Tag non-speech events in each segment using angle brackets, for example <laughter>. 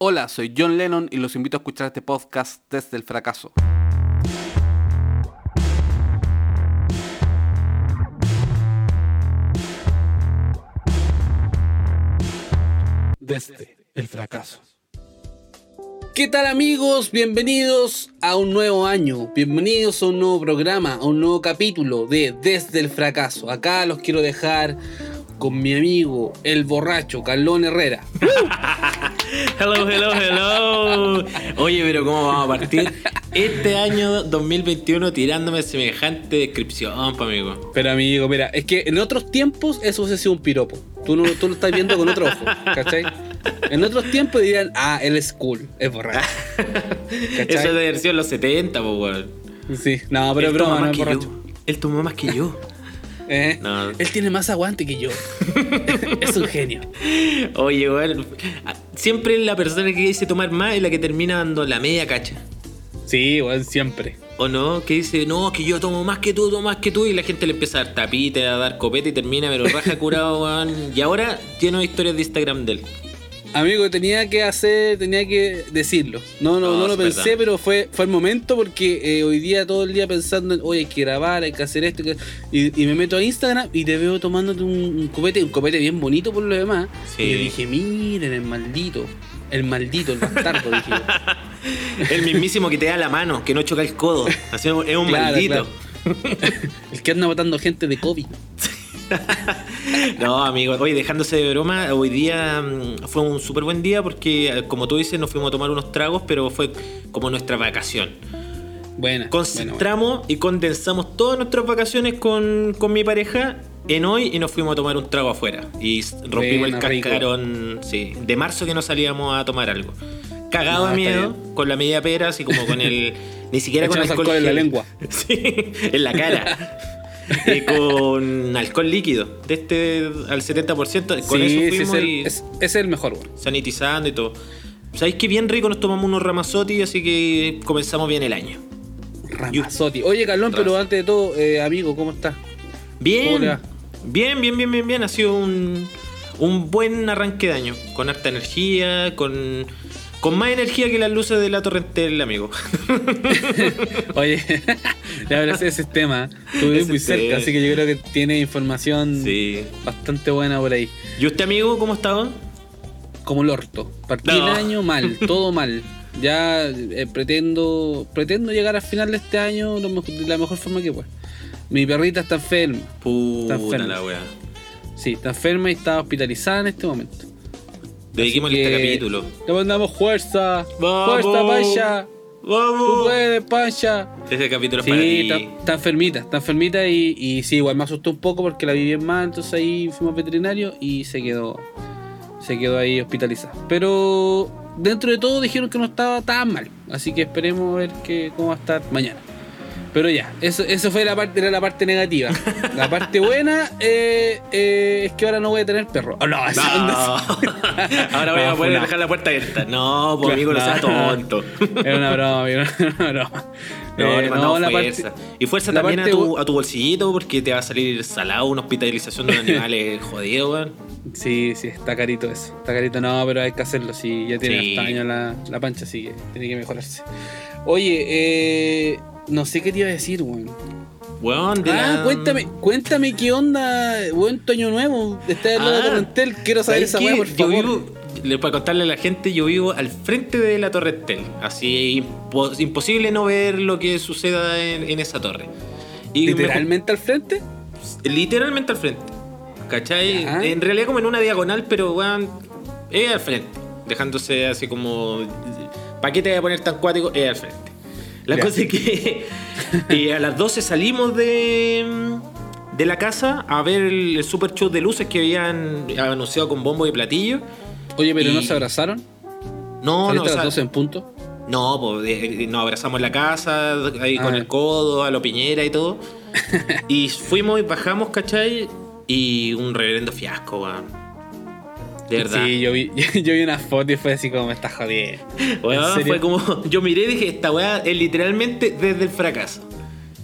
Hola, soy John Lennon y los invito a escuchar este podcast desde el fracaso. Desde el fracaso. ¿Qué tal amigos? Bienvenidos a un nuevo año, bienvenidos a un nuevo programa, a un nuevo capítulo de Desde el fracaso. Acá los quiero dejar con mi amigo, el borracho, Carlón Herrera. <laughs> hello, hello, hello. Oye, pero ¿cómo vamos a partir este año 2021 tirándome semejante descripción, pa, amigo? Pero amigo, mira, es que en otros tiempos eso hubiese sido un piropo. Tú, no, tú lo estás viendo con otro ojo, ¿cachai? En otros tiempos dirían, ah, él es cool, es borracho. Eso es de en los 70, pues, weón. Sí, no, pero es broma, no es borracho. Él tomó más que yo. Eh, Él tiene más aguante que yo. <laughs> es un genio. Oye, bueno, siempre la persona que dice tomar más es la que termina dando la media cacha. Sí, bueno, siempre. ¿O no? Que dice, no, que yo tomo más que tú, tomo más que tú, y la gente le empieza a dar tapite, a dar copete y termina, pero raja curado, <laughs> weón. Y ahora tiene historias de Instagram de él. Amigo, tenía que hacer, tenía que decirlo. No, no, no, lo pensé, pero fue, fue el momento porque eh, hoy día todo el día pensando en, oye, hay que grabar, hay que hacer esto. Y, me meto a Instagram y te veo tomándote un, copete, un copete bien bonito por lo demás. Y yo dije, miren, el maldito. El maldito, el bastardo, dije. <laughs> el mismísimo que te da la mano, que no choca el codo. Así es un <laughs> maldito. <laughs> el que anda matando gente de COVID. <laughs> no, amigo, oye, dejándose de broma, hoy día mm, fue un súper buen día porque, eh, como tú dices, nos fuimos a tomar unos tragos, pero fue como nuestra vacación. Bueno. Concentramos y condensamos todas nuestras vacaciones con, mi pareja en hoy y nos fuimos a tomar un trago afuera. Y rompimos el cascarón, sí, de marzo que no salíamos a tomar algo. Cagado a miedo, con la media pera, así como con el. Ni siquiera <laughs> con alcohol en la lengua. <laughs> sí, en la cara. <laughs> Eh, con alcohol líquido, de este al 70%. Con eso fuimos es, es, el mejor, Sanitizando y todo. ¿Sabéis que bien rico nos tomamos unos Ramazotti, así que comenzamos bien el año? Ramazotti. Oye, Carlón, pero antes de todo, eh, amigo, ¿cómo estás? Bien. Bien, bien, bien, bien, bien. Ha sido un, un buen arranque de año. Con harta energía, con con más energía que las luces de la torrentel, amigo. <laughs> Oye, <laughs> ya ver ese tema. Estuve muy cerca, así que yo creo que tiene información bastante buena por ahí. ¿Y usted, amigo, cómo estaba? Como el orto. Partí el año mal, <laughs> todo mal. Ya eh, pretendo pretendo llegar al final de este año de la mejor forma que pueda. Mi perrita está enferma. Puta está enferma. la wea. Sí, está enferma y está hospitalizada en este momento. Dediquemos este capítulo. Le mandamos fuerza. Fuerza, Pancha. Vamos. Tú puedes, Pancha. Este capítulo es para ti. Está, enfermita, está enfermita y, y sí, igual me asustó un poco porque la vi bien mal, entonces ahí fuimos veterinario y se quedó se quedó ahí hospitalizada. Pero dentro de todo dijeron que no estaba tan mal, así que esperemos ver que, cómo va a estar mañana. Pero ya, eso, eso fue la parte, era la parte negativa. La parte buena eh, eh, es que ahora no voy a tener perro. Oh, no, <laughs> ahora voy a poder dejar la puerta abierta. No, por amigo, no seas <laughs> tonto. Era una broma, era una broma. No, eh, no, la fuerza. y fuerza también a tu, a tu, bolsillito porque te va a salir salado una hospitalización de un animal <laughs> jodido, weón. Sí, sí, está carito eso. Está carito, no, pero hay que hacerlo. Si ya tiene sí. años la, la pancha, así que tiene que mejorarse. Oye, eh no sé qué te iba a decir, weón. Weón, ah, cuéntame, cuéntame qué onda, buen Toño Nuevo. Está en la ah, Torrentel, quiero saber esa weá, por favor. Yo vivo, le para contarle a la gente, yo vivo al frente de la Torrentel. Así imposible no ver lo que suceda en, esa torre. ¿Literalmente al frente? Literalmente al frente. ¿Cachai? En realidad como en una diagonal, pero weón, es al frente. Dejándose así como. ¿Para qué te voy a poner tan cuático? Es al frente. La cosa es que y <laughs> a las 12 salimos de, de la casa a ver el, super show de luces que habían anunciado con bombo y platillo. Oye, pero ¿no se abrazaron? No, no. a las 12 en punto? No, pues nos abrazamos en la casa, ahí con ah. el codo, a lo piñera y todo. <laughs> y fuimos y bajamos, ¿cachai? Y un reverendo fiasco, weón. De verdad. Sí, yo vi, <laughs> yo vi una foto y fue así como me está jodiendo. fue como. Yo miré y dije, esta weá es literalmente desde el fracaso.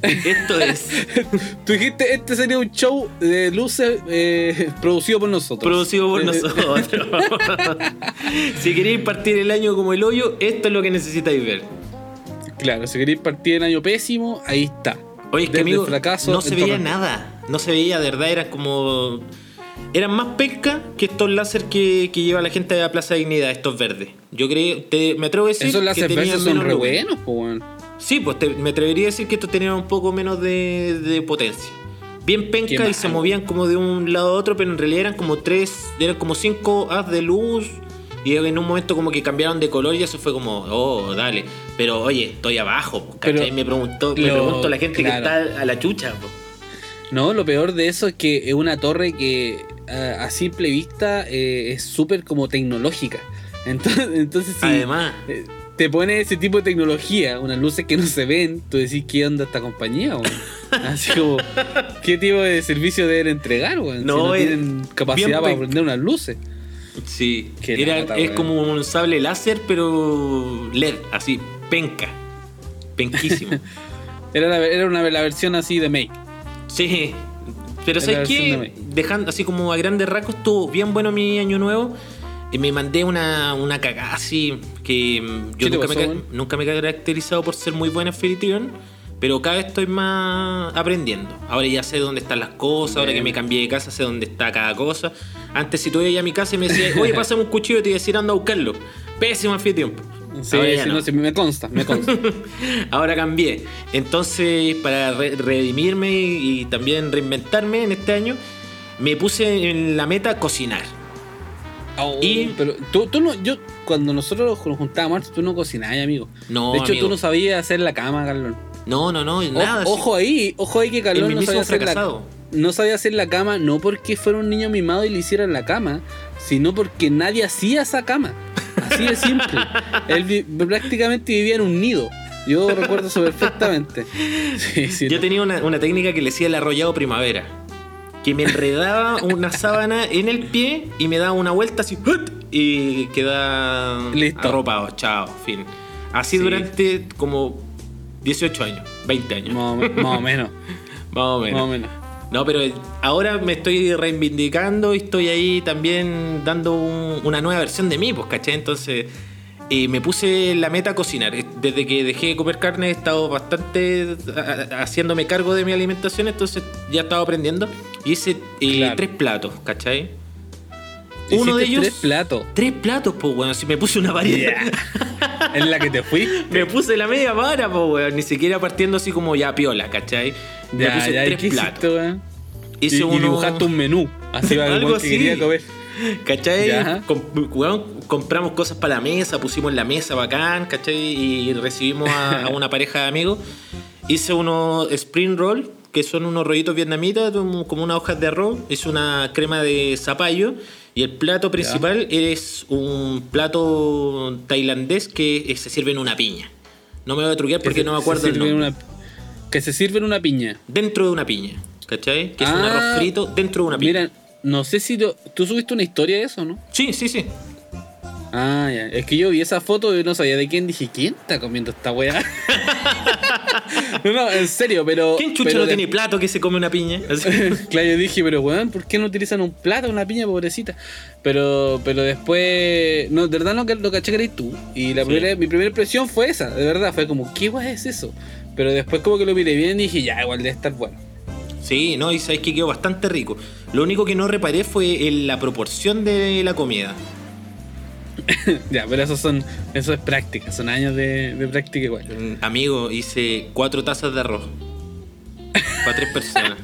Esto es. <laughs> Tú dijiste, este sería un show de luces eh, producido por nosotros. Producido por Eh, nosotros. <laughs> si queréis partir el año como el hoyo, esto es lo que necesitáis ver. Claro, si queréis partir en año pésimo, ahí está. Oye, es que Desde amigo, el fracaso no se veía nada. No se veía, de verdad, eran como. Eran más pesca que estos láser que, que lleva la gente de la Plaza Dignidad, estos verdes. Yo creo, te- me atrevo a decir Esos que láser verdes son menos re buenos, weón. Sí, pues te- me atrevería a decir que estos tenían un poco menos de, de potencia. Bien penca y se movían como de un lado a otro, pero en realidad eran como tres, eran como cinco haz de luz. Y en un momento como que cambiaron de color y eso fue como, oh, dale. Pero oye, estoy abajo, ¿cachai? Pero me preguntó, me lo- pregunto a la gente claro. que está a la chucha, po. No, lo peor de eso es que es una torre que a, a simple vista eh, es súper como tecnológica. <laughs> Entonces, entonces si Además, eh, te pone ese tipo de tecnología, unas luces que no se ven, tú decís, ¿qué onda esta compañía? weón? <laughs> Así como, ¿qué tipo de servicio deben entregar? weón? No, si no tienen capacidad para prender unas luces. sí, Qué era, es como un sable láser, pero LED, así, penca. Penquísimo. <laughs> Era, la- era una, la versión así de Make. Sí, pero ¿sabes? May. Dejando así como a grandes rasgos, estuvo bien bueno mi año nuevo. Y me mandé una, una cagada así que mm, yo ¿Qué te nunca me, pasó, nunca me he caracterizado por ser muy buena anfitrión, pero cada vez estoy más aprendiendo. Ahora ya sé dónde están las cosas, ahora que me cambié de casa sé dónde está cada cosa. Antes si tú ibas a mi casa y me decías, oye, pásame un cuchillo y te iba a decir anda a buscarlo. Pésimo anfitrión. Sí, sí, no. no, sí, me consta, me consta. <laughs> Ahora cambié. Entonces, para re- redimirme y, y también reinventarme en este año, me puse en la meta cocinar. Y- pero tú, tú no, yo cuando nosotros nos juntábamos, tú no cocinabas, amigo. No, de hecho, amigo. tú no sabías hacer la cama, Carlón. No, no, no, O- nada. ojo ahí, ojo ahí que Carlón no sabía, hacer la, fracasado. no sabía hacer la cama, no porque fuera un niño mimado y le hicieran la cama, sino porque nadie hacía esa cama. Así de simple. Él vi- prácticamente vivía en un nido. Yo recuerdo eso perfectamente. Sí, sí, Yo no. tenía una, una técnica que le decía el arrollado primavera. Que me enredaba una sábana en el pie y me daba una vuelta así y quedaba Listo. arropado. Chao, fin. Así Sí. durante como 18 años, 20 años. Más o, me- más o menos. <laughs> Más o menos. No, pero ahora me estoy reivindicando y estoy ahí también dando un- una nueva versión de mí, pues, ¿cachai? Entonces, eh, me puse la meta a cocinar. Desde que dejé de comer carne he estado bastante a- haciéndome cargo de mi alimentación, entonces ya estaba aprendiendo. Y hice eh, Claro. tres platos, ¿cachai? Uno de ellos... tres platos. Tres platos, pues, bueno, si me puse una variedad. En la que te fui. <laughs> me puse la media vara, pues, weón. Ni siquiera partiendo así como ya piola, ¿cachai? Me Ya, puse ya, ¿y tres platos. hiciste, weón? Hice y, y uno- dibujaste un menú. Así <laughs> va Algo weón que así. quería comer. ¿Cachai? Com- weón, compramos cosas para la mesa, pusimos la mesa bacán, ¿cachai? Y recibimos a, a una <laughs> pareja de amigos. Hice unos spring roll, que son unos rollitos vietnamitas, como como unas hojas de arroz. Hice una crema de zapallo. Y el plato principal es un plato tailandés que se sirve en una piña. No me voy a truquear porque Que no me acuerdo el nombre. una- que se sirve en una piña. Dentro de una piña, ¿cachai? Que es un Ah, arroz frito dentro de una piña. Mira, no sé si lo- tú subiste una historia de eso, ¿no? Sí, sí, sí. Ah, ya. Es que yo vi esa foto y no sabía de quién. Dije, ¿quién está comiendo esta weá? <laughs> no, no, en serio, pero. ¿Quién chucha pero no de- tiene plato que se come una piña? <laughs> Claro, yo dije, pero weón, ¿por qué no utilizan un plato, una piña, pobrecita? Pero, pero después, no, de verdad no lo caché que eres tú. Y la Sí. primera, mi primera impresión fue esa, de verdad, fue como, ¿qué weá es eso? Pero después como que lo miré bien y dije, ya, igual debe estar bueno. Sí, no, y sabéis que quedó bastante rico. Lo único que no reparé fue en la proporción de la comida. <laughs> ya, pero eso son, eso es práctica, son años de, de práctica igual. Amigo, hice cuatro tazas de arroz. Para tres personas.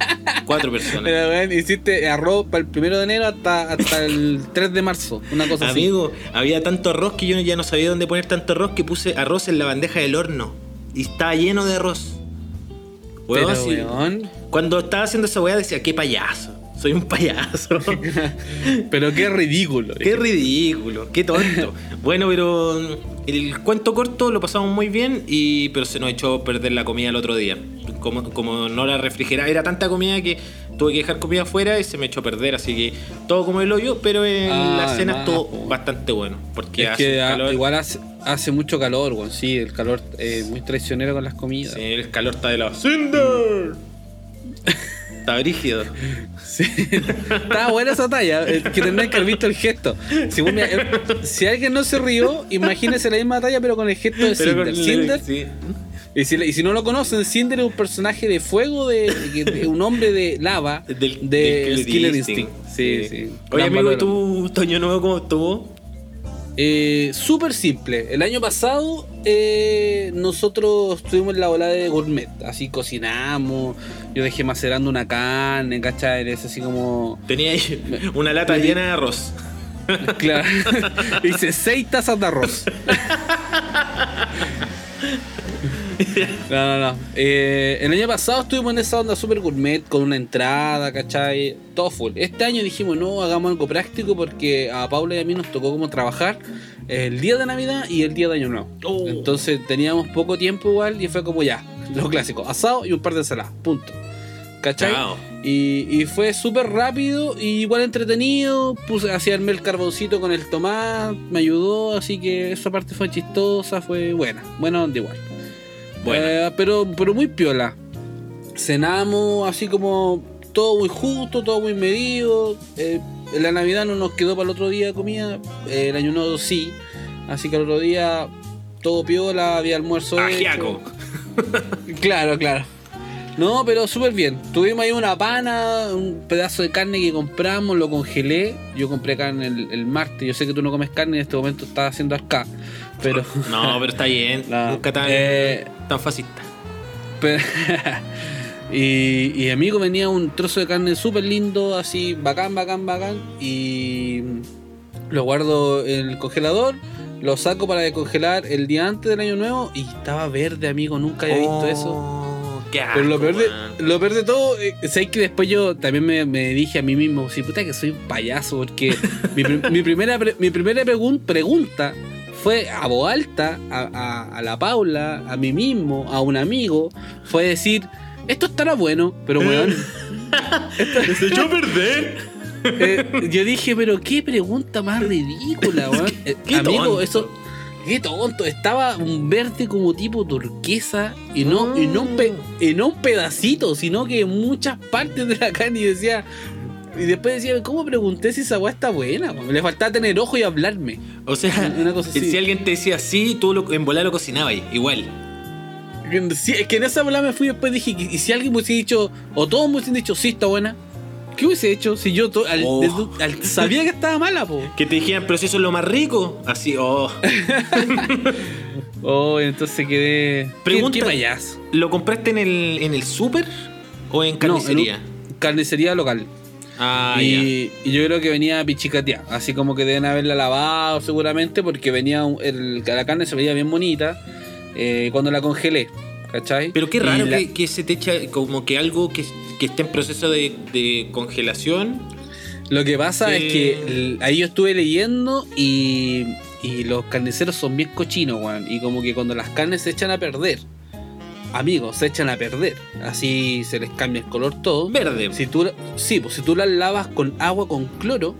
Cuatro personas. Pero weón, hiciste arroz para el primero de enero hasta, hasta el <laughs> 3 de marzo, una cosa así. Amigo, había tanto arroz que yo ya no sabía dónde poner tanto arroz que puse arroz en la bandeja del horno. Y estaba lleno de arroz. Weón, Pero, weón, Cuando estaba haciendo esa weá decía, qué payaso. Soy un payaso. <laughs> pero qué ridículo. Qué ridículo, qué tonto. bueno, pero el cuento corto lo pasamos muy bien, y pero se nos echó perder la comida el otro día. Como, como no la refrigeraba, era tanta comida que tuve que dejar comida afuera y se me echó a perder, así que todo como el hoyo, pero en Ah, la cena además, estuvo po. bastante bueno. Porque Es hace que un calor, igual hace, hace mucho calor, weón. Sí, el calor es muy traicionero con las comidas. sí, el calor está de la hacienda. <laughs> Está brígido. Sí. Estaba buena esa talla. eh, Que tendrían que haber visto el gesto. Si, vos me- eh, si alguien no se rió, imagínese la misma talla, pero con el gesto de Cinder. Cinder sí. y, si, y si no lo conocen, Cinder es un personaje de fuego, de, de- de un hombre de lava, Del, de del Killer Instinct. Instinct. Sí, sí. Oye, Gran amigo, valor. ¿y tú, Toño Nuevo, cómo estuvo? Eh, Súper simple. El año pasado eh, nosotros tuvimos la ola de gourmet. Así cocinamos. Yo dejé macerando una carne, ¿cachai? Es así como. Tenía ahí una lata me- llena de arroz. <laughs> Claro. <laughs> Hice seis tazas de arroz. <laughs> <laughs> No, no, no. Eh, el año pasado estuvimos en esa onda super gourmet con una entrada, ¿cachai? Todo full. Este año dijimos, no, hagamos algo práctico porque a Paula y a mí nos tocó como trabajar el día de Navidad y el día de Año Nuevo. Oh. Entonces teníamos poco tiempo igual y fue como ya, lo clásico, asado y un par de ensaladas, punto. ¿Cachai? Y fue súper rápido y igual entretenido. Puse, hacía el carboncito con el tomate, me ayudó, así que esa parte fue chistosa, fue buena. Buena onda igual. Bueno. Eh, pero, pero muy piola. Cenamos así como todo muy justo, todo muy medido. Eh, la Navidad no nos quedó para el otro día de comida. eh, el año nuevo sí. Así que el otro día todo piola, había almuerzo. Ajiaco. hecho. Claro, claro. No, pero súper bien. Tuvimos ahí una pana, un pedazo de carne que compramos, lo congelé. Yo compré carne el, el martes. Yo sé que tú no comes carne en este momento estás haciendo acá. Pero. <laughs> No, pero está bien. No, Nunca tan, eh, tan fascista. Pero- <laughs> y, y amigo venía un trozo de carne súper lindo, así bacán, bacán, bacán. Y lo guardo en el congelador, lo saco para descongelar el día antes del año nuevo y estaba verde, amigo, nunca había visto eso. Oh, Qué Pero lo peor de, lo peor de todo, eh, sé que después yo también me, me dije a mí mismo, sí, puta que soy un payaso, porque mi, <laughs> mi primera, mi primera pregun- pregunta fue a voz alta, a, a- a la Paula, a mí mismo, a un amigo, fue decir, esto estará bueno, pero weón, Se echó a perder. eh, yo dije, pero qué pregunta más ridícula, weón. <laughs> Eh, amigo, tonto. eso... Qué tonto, estaba un verde como tipo turquesa y no, y no, un pe- y no un pedacito, sino que muchas partes de la carne y decía. Y después decía, ¿cómo pregunté si esa weá está buena? Le faltaba tener ojo y hablarme. O sea, Una cosa así. si alguien te decía así, tú lo, en volar lo cocinabas igual. Sí, es que en esa bola me fui y después dije, ¿y si alguien me hubiese dicho, o todos me hubiesen dicho, sí, está buena? ¿Qué hubiese hecho si yo to- al- Oh. desde- al- sabía que estaba mala, po? Que te dijeran, pero si eso es lo más rico. Así, oh. <laughs> Oh, entonces quedé. Pregunta- ¿Qué, qué payaso? ¿Lo compraste en el, en el súper o en No, carnicería? en un- carnicería local. Ah, y, y yo creo que venía pichicateada. Así como que deben haberla lavado seguramente porque venía un- el- la carne se veía bien bonita eh, cuando la congelé. ¿Cachai? Pero qué raro la- que, que se te echa como que algo que, que esté en proceso de, de congelación. Lo que pasa es que el- ahí yo estuve leyendo y, y los carniceros son bien cochinos, weón. Y como que cuando las carnes se echan a perder, amigos, se echan a perder. Así se les cambia el color todo. Verde. Si tú, sí, pues si tú las lavas con agua con cloro,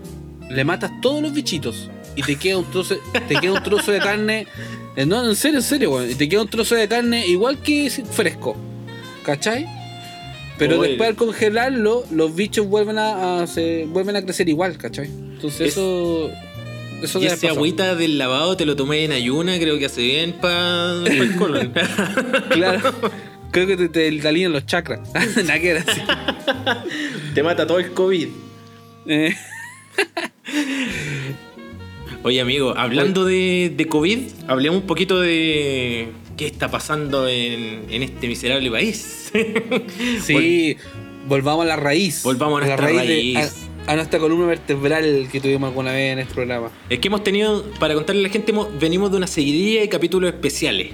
le matas todos los bichitos. Y te queda un trozo, te queda un trozo de carne. <laughs> eh, No, en serio, en serio, weón. Y te queda un trozo de carne igual que fresco. ¿Cachai? Pero Oye. después al congelarlo, los bichos vuelven a, a- se, vuelven a crecer igual, ¿cachai? Entonces Es- eso. Eso Y ese agüita del lavado te lo tomé en ayuna, creo que hace bien para <laughs> el colon. Claro. Creo que te, te, te alinean los chakras. <laughs> Nada que ver así. te mata todo el COVID. Eh, Oye, amigo, hablando de, de COVID, hablemos un poquito de qué está pasando en, en este miserable país. sí, <laughs> volvamos a la raíz. Volvamos a nuestra de- raíz. a, a nuestra columna vertebral que tuvimos alguna vez en este programa. Es que hemos tenido, para contarle a la gente, hemos- venimos de una seguidilla de capítulos especiales.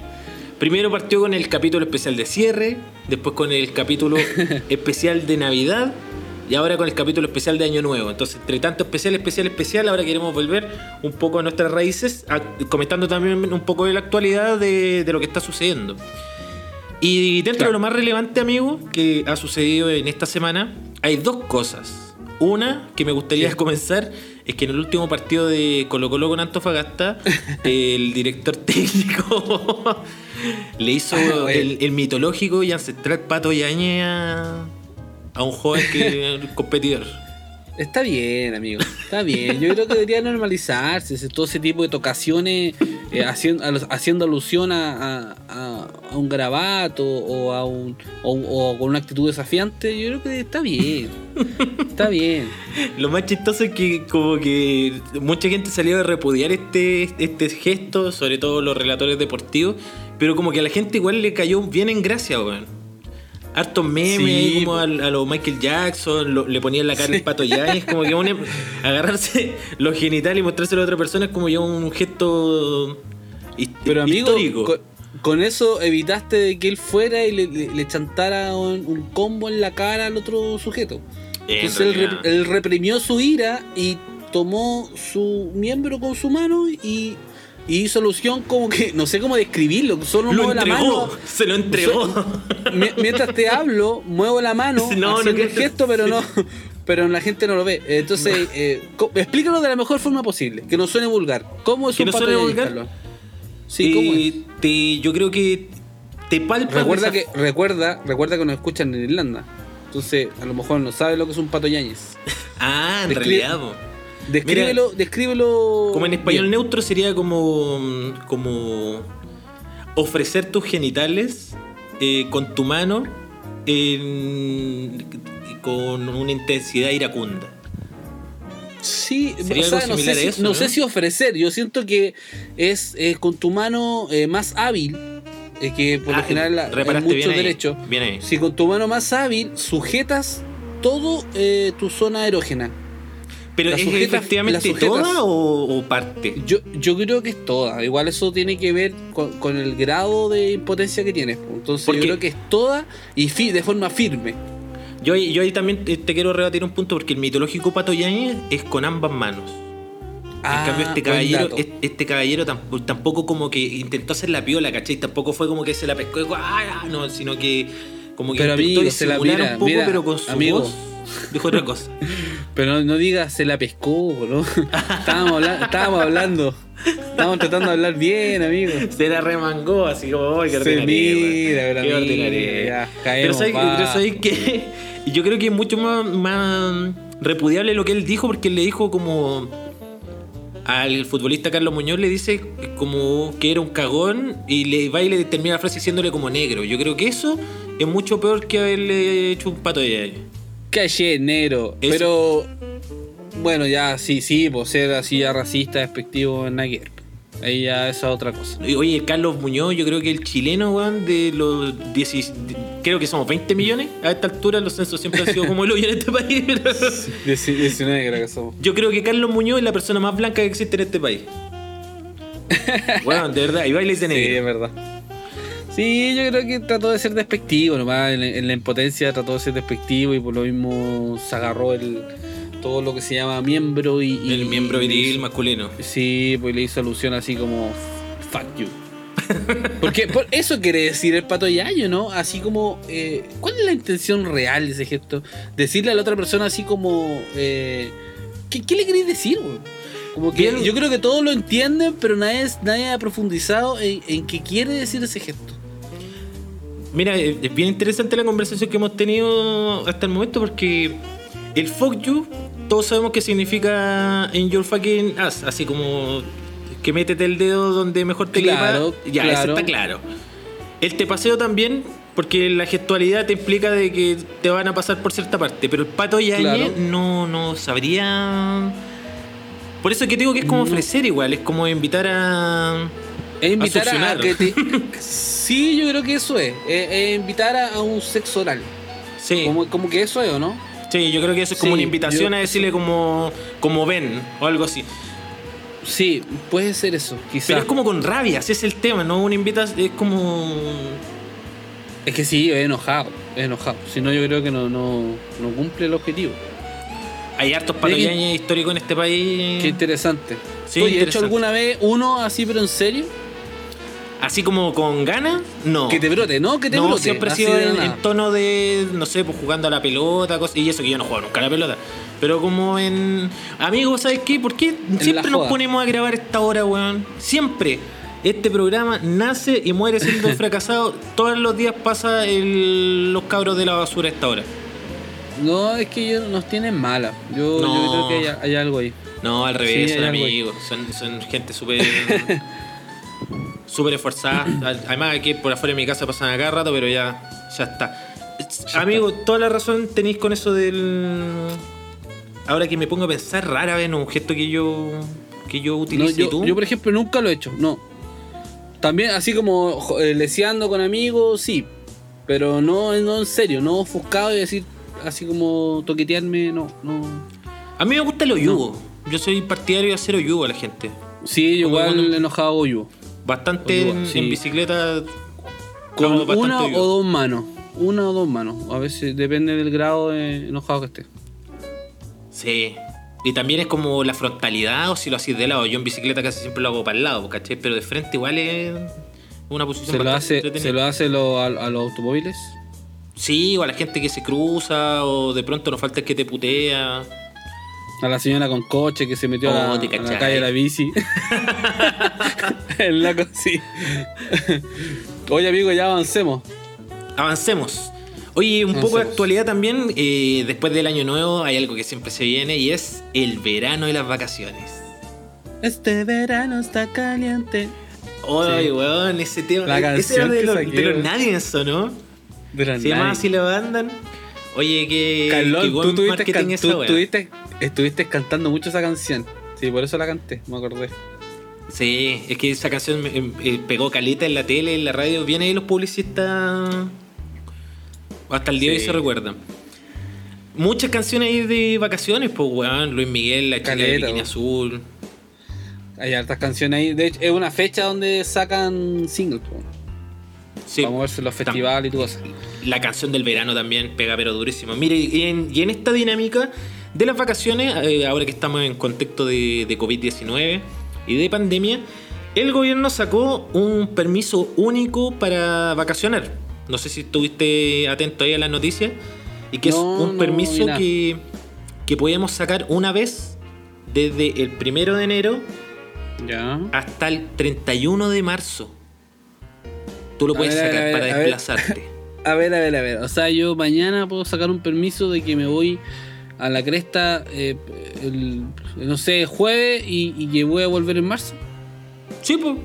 Primero partió con el capítulo especial de cierre, después con el capítulo <laughs> especial de Navidad y ahora con el capítulo especial de Año Nuevo. Entonces, entre tanto especial, especial, especial, ahora queremos volver un poco a nuestras raíces, a- comentando también un poco de la actualidad de, de lo que está sucediendo. Y dentro Claro. de lo más relevante, amigo, que ha sucedido en esta semana, hay dos cosas. Una que me gustaría Sí. comenzar es que en el último partido de Colo Colo con Antofagasta, <laughs> el director técnico <laughs> le hizo Ah, el mitológico y ancestral Pato Yañez a, a un joven que <laughs> competidor. Está bien, amigo. Está bien. Yo creo que debería normalizarse todo ese tipo de tocaciones eh, haciendo, alusión a, un grabato o a un o, con una actitud desafiante. Yo creo que está bien. Está bien. <laughs> Lo más chistoso es que como que mucha gente salió a repudiar este, este gesto, sobre todo los relatores deportivos, pero como que a la gente igual le cayó bien en gracia, weón hartos memes como a, los Michael Jackson, le ponían la cara el pato es <laughs> como que agarrarse los genitales y mostrárselo a otra persona es como ya un gesto Pero amigo, Con, eso evitaste de que él fuera y le, chantara un, combo en la cara al otro sujeto. Entonces él, reprimió su ira y tomó su miembro con su mano y y solución como que, no sé cómo describirlo, solo muevo la mano. Se lo entregó. mientras te hablo, muevo la mano, <laughs> no, haciendo el gesto, pero no. Pero la gente no lo ve. Entonces, eh, explícalo de la mejor forma posible, que no suene vulgar. ¿Cómo es que un no suene vulgar? Sí, ¿cómo es? Te, yo creo que te palpa. Recuerda que, recuerda, recuerda que nos escuchan en Irlanda. Entonces, a lo mejor no sabe lo que es un pato yañez. <laughs> ah, en realidad. Descríbelo, descríbelo. Como en español neutro sería como. como. ofrecer tus genitales eh, con tu mano con una intensidad iracunda. Sí, o sea, no, sé si, no, sé si, ofrecer, yo siento que es con tu mano eh, más hábil, eh, que por lo ah, general hay mucho derecho. Si con tu mano más hábil sujetas todo tu zona erógena. ¿Pero es efectivamente toda o, parte? Yo, yo creo que es toda. Igual eso tiene que ver con, el grado de impotencia que tienes. Entonces yo creo que es toda y de forma firme. Yo, yo ahí también te quiero rebatir un punto porque el mitológico Pato Yáñez es con ambas manos. en ah, cambio, este caballero, este caballero tampoco, como que intentó hacer la piola, ¿cachai? Tampoco fue como que se la pescó y ah, no, sino que como que pero intentó se la un poco, pero con su voz dijo otra cosa. <laughs> Pero no, digas se la pescó, ¿no? <laughs> estábamos, estábamos hablando. Estábamos tratando de hablar bien, amigo. Se la remangó así como, ¡ay, qué ordinaria! Qué ordinaria. Pero sabes que <laughs> yo creo que es mucho más, más repudiable lo que él dijo, porque él le dijo como al futbolista Carlos Muñoz le dice como que era un cagón y le va y le termina la frase diciéndole como negro. Yo creo que eso es mucho peor que haberle hecho un pato de año. Calle negro. Pero bueno, ya sí, sí, por ser así ya racista, despectivo en Naguer. Ahí ya esa es otra cosa. Oye, Carlos Muñoz, yo creo que el chileno, weón, de los 10, creo que somos 20 millones. A esta altura los censos siempre han sido como el hoyo en este país. 19 <laughs> creo que somos. Yo creo que Carlos Muñoz es la persona más blanca que existe en este país. <laughs> Bueno, de verdad, y bailes de negro. Sí, es verdad. Sí, yo creo que trató de ser despectivo nomás. En, la impotencia trató de ser despectivo y por lo mismo se agarró el todo lo que se llama miembro y. el miembro viril masculino. Sí, pues le hizo alusión así como. Fuck you. <laughs> Porque por eso quiere decir el pato yayo, ¿no? Así como. Eh, ¿Cuál es la intención real de ese gesto? Decirle a la otra persona así como. Eh, ¿qué, le queréis decir, Como que yo creo que todos lo entienden, pero nadie, nadie ha profundizado en, en qué quiere decir ese gesto. Mira, es bien interesante la conversación que hemos tenido hasta el momento porque el fuck you, todos sabemos que significa in your fucking ass, así como que métete el dedo donde mejor te claro, Ya, eso está claro. El te paseo también, porque la gestualidad te implica de que te van a pasar por cierta parte, pero el pato yañe no, no sabría. Por eso es que digo que es como ofrecer igual, es como invitar a es invitar a, que te... <laughs> Sí, yo creo que eso es. Es, invitar a, un sexo oral. Sí. Como, como, que eso es, ¿o no? Sí, yo creo que eso es como una invitación a decirle como, como ven o algo así. Sí, puede ser eso, quizás. Pero es como con rabia, ese es el tema, ¿no? Una invitación es como... Es que sí, es enojado, es enojado. Si no, yo creo que no, no, no cumple el objetivo. Hay hartos patoyañes históricos en este país. Qué interesante. Sí, ¿Has hecho alguna vez uno así, pero en serio? Así como con ganas, no. Que te brote, ¿no? Que te no, siempre ha sido en, tono de, no sé, pues jugando a la pelota, cosas, y eso que yo no juego nunca a la pelota. Pero como en. Amigos, ¿sabes qué? ¿Por qué siempre nos ponemos a grabar esta hora, weón? Siempre. Este programa nace y muere siendo <laughs> fracasado. Todos los días pasa el, los cabros de la basura a esta hora. No, es que ellos nos tienen mala. Yo, yo creo que hay, algo ahí. No, al revés, son amigos. Son, son, gente súper. <laughs> súper esforzada. Además, aquí por afuera de mi casa pasan a cada rato, pero ya, ya está. Amigo, toda la razón tenéis con eso del. Ahora que me pongo a pensar, rara vez, ¿no? Un gesto que yo. que yo utilice. yo, yo, por ejemplo, nunca lo he hecho, no. También, así como eh, leseando con amigos, sí. Pero no, no en serio, no ofuscado y decir, así como toquetearme, no, no. A mí me gusta el oyugo. Yo soy partidario de hacer oyugo a la gente. Sí, yo igual enojado oyugo. Bastante en, bicicleta. Con una o dos manos. Una o dos manos. A veces depende del grado de enojado que esté. Sí. Y también es como la frontalidad o si lo haces de lado. Yo en bicicleta casi siempre lo hago para el lado, ¿cachai? Pero de frente igual es una posición ¿Se lo hace, ¿Se lo hace a, los automóviles? Sí, o a la gente que se cruza, o de pronto no falta el que te putea. A la señora con coche que se metió a, la, oh, calle de la bici. <laughs> <laughs> el loco, sí. Oye, amigo, ya avancemos. Avancemos. Oye, un poco de actualidad también. Eh, después del año nuevo hay algo que siempre se viene y es el verano y las vacaciones. Este verano está caliente. Oye, weón, ese tema. La canción ese era de, los, nadie eso, ¿no? De los Se llama Así lo andan. Oye, que. Carlón, tú, tuviste, estuviste cantando mucho esa canción. Sí, por eso la canté, me acordé. Sí, es que esa canción me, pegó caleta en la tele, en la radio. Vienen ahí los publicistas hasta el día de hoy se recuerdan. Muchas canciones de vacaciones, pues, weón. Luis Miguel, La chica de Bikini Azul. Hay hartas canciones ahí. De hecho, es una fecha donde sacan singles, pues. Sí, Vamos a verse los festivales y todo eso. La canción del verano también pega, pero durísimo. Mire, y en, esta dinámica de las vacaciones, eh, ahora que estamos en contexto de, de COVID-19 y de pandemia, el gobierno sacó un permiso único para vacacionar no sé si estuviste atento ahí a las noticias. Y que es un permiso que, que podíamos sacar una vez desde el primero de enero hasta el 31 de marzo. Tú lo puedes sacar para desplazarte. <laughs> A ver, a ver, a ver. O sea, yo mañana puedo sacar un permiso de que me voy a la cresta, eh, el, no sé, jueves y, que voy a volver en marzo. Sí, pues.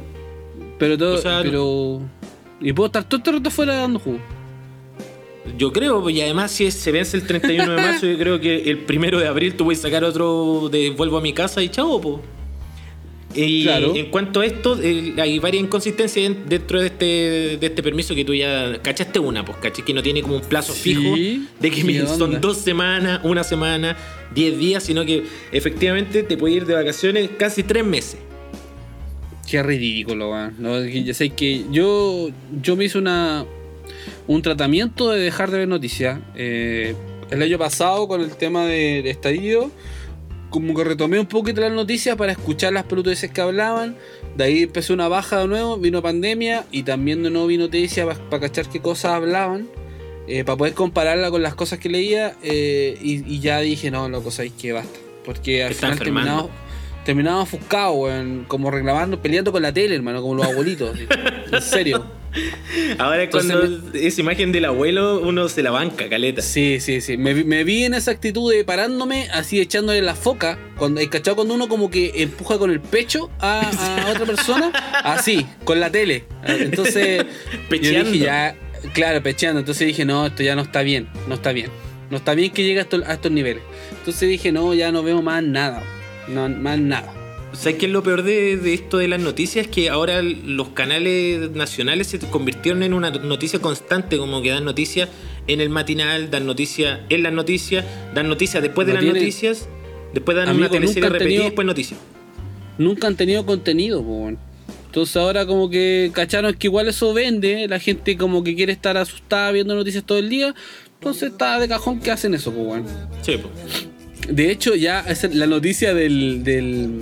Pero todo. pero. Y puedo estar todo el rato fuera dando jugo. Yo creo, y además si se vence el 31 de marzo, yo creo que el primero de abril tú puedes sacar otro de vuelvo a mi casa y chao, po. Y en cuanto a esto, hay varias inconsistencias dentro de este, de este permiso que tú ya cachaste una, pues caché que no tiene como un plazo fijo de que son dos semanas, una semana, diez días, sino que efectivamente te puedes ir de vacaciones casi tres meses. Qué ridículo, weón. No, ya sé que yo, yo me hice una, un tratamiento de dejar de ver noticias. Eh, el año pasado, con el tema del de estadio, como que retomé un poquito las noticias para escuchar las pelotudeces que hablaban. De ahí empezó una baja de nuevo, vino pandemia y también de nuevo vi noticias para cachar qué cosas hablaban. Eh, para poder compararla con las cosas que leía eh, y, ya dije, no, loco, sabéis que basta. Porque al final terminado, terminaba ofuscado, weón, como reclamando, peleando con la tele, hermano, como los abuelitos. En serio. Ahora cuando esa imagen del abuelo, uno se la banca, caleta. Sí, sí, sí. Me, vi en esa actitud de parándome, así echándole la foca. Cuando, ¿Cachado? Cuando uno como que empuja con el pecho a, <laughs> otra persona, así, con la tele. Entonces, pecheando. <laughs> Yo dije ya, claro, pecheando. Entonces dije, no, esto ya no está bien, no está bien. No está bien que llegue a estos, a estos niveles. Entonces dije, no, ya no veo más nada. No, más nada. ¿Sabes qué es lo peor de, esto de las noticias? Es que ahora los canales nacionales se convirtieron en una noticia constante, como que dan noticias en el matinal, dan noticias en las noticias, dan noticias después de las noticias, después dan una teleserie repetida y después noticias. Nunca han tenido contenido, pues. Entonces ahora como que cacharon que igual eso vende, la gente como que quiere estar asustada viendo noticias todo el día, entonces está de cajón que hacen eso, pues bueno. Sí, pues. De hecho, ya es la noticia del, del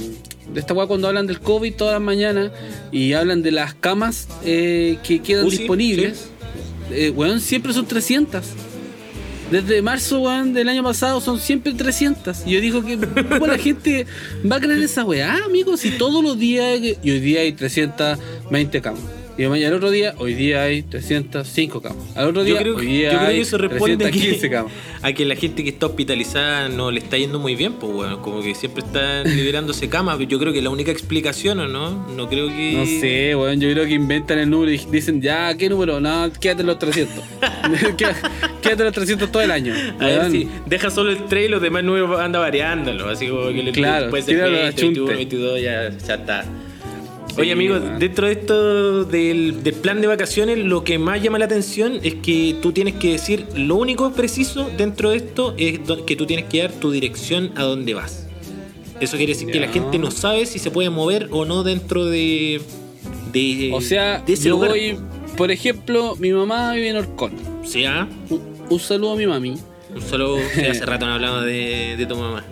de esta weá cuando hablan del COVID todas las mañanas y hablan de las camas eh, que quedan disponibles. Eh, weón, siempre son 300. Desde marzo, weón, del año pasado son siempre 300. Y yo digo que ¿cómo la gente va a creer esa weá, amigos? Si todos los días, y hoy día hay 320 camas. Y al otro día, hoy día hay 305 camas. Al otro día, yo creo, hoy día yo creo hay que eso responde a 315 que, camas. <laughs> a que la gente que está hospitalizada no le está yendo muy bien, pues bueno, como que siempre están <laughs> liberándose camas. Yo creo que la única explicación, ¿o no? No creo que. No sé, weón, yo creo que inventan el número y dicen, ya, ¿qué número? No, quédate los 300. <laughs> quédate los 300 todo el año. A ver si deja solo el 3 y los demás números anda variándolo. Así como que le Claro, a 20, 21, chunte. 22, ya, ya está. Sí, Oye, amigo, dentro de esto del, del plan de vacaciones, lo que más llama la atención es que tú tienes que decir, lo único preciso dentro de esto es que tú tienes que dar tu dirección a dónde vas. Eso quiere decir que la gente no sabe si se puede mover o no dentro de. de O sea, de ese yo lugar. voy, por ejemplo, mi mamá vive en Orcón. O sea, Un, un saludo a mi mami. un sí, hace <laughs> rato no hablamos de, de tu mamá.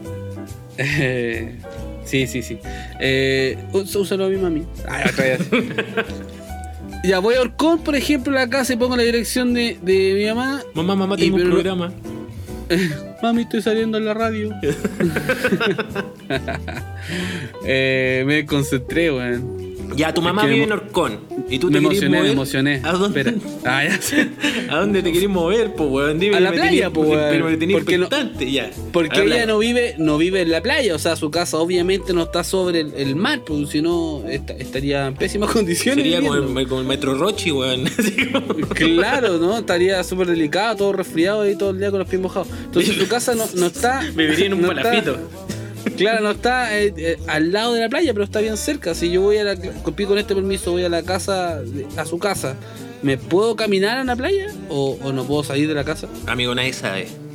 <laughs> Sí, sí, sí. Eh, saludo a mi mami. Ay, otra vez. <laughs> ya voy a Orcón, por ejemplo, la casa y pongo la dirección de, de mi mamá. Mamá, mamá, tengo un programa. <laughs> Mami, estoy saliendo en la radio. <laughs> Eh, me concentré, weón. Ya, tu Es mamá que me vive en Orcón. ¿Y tú Me te emocioné, me mover? emocioné. ¿A dónde? Ah, ya sé. <laughs> ¿A dónde te querés mover, po, weón? Dime A la me playa, po, weón. Pero me tenés Porque no- ya. Porque ella no vive, no vive en la playa, o sea, su casa obviamente no está sobre el, el mar, porque si no esta- estaría en pésimas <laughs> condiciones. Sería como el, como el metro Rochi, weón. <laughs> Claro, ¿no? Estaría súper delicado, todo resfriado ahí todo el día con los pies mojados. Entonces su casa no, no está. Viviría en un no está- palafito. Claro, no está eh, eh, al lado de la playa, pero está bien cerca. Si yo voy a la. Con este permiso, voy a la casa, a su casa, ¿me puedo caminar a la playa? ¿O, o no puedo salir de la casa? Amigo, nadie sabe.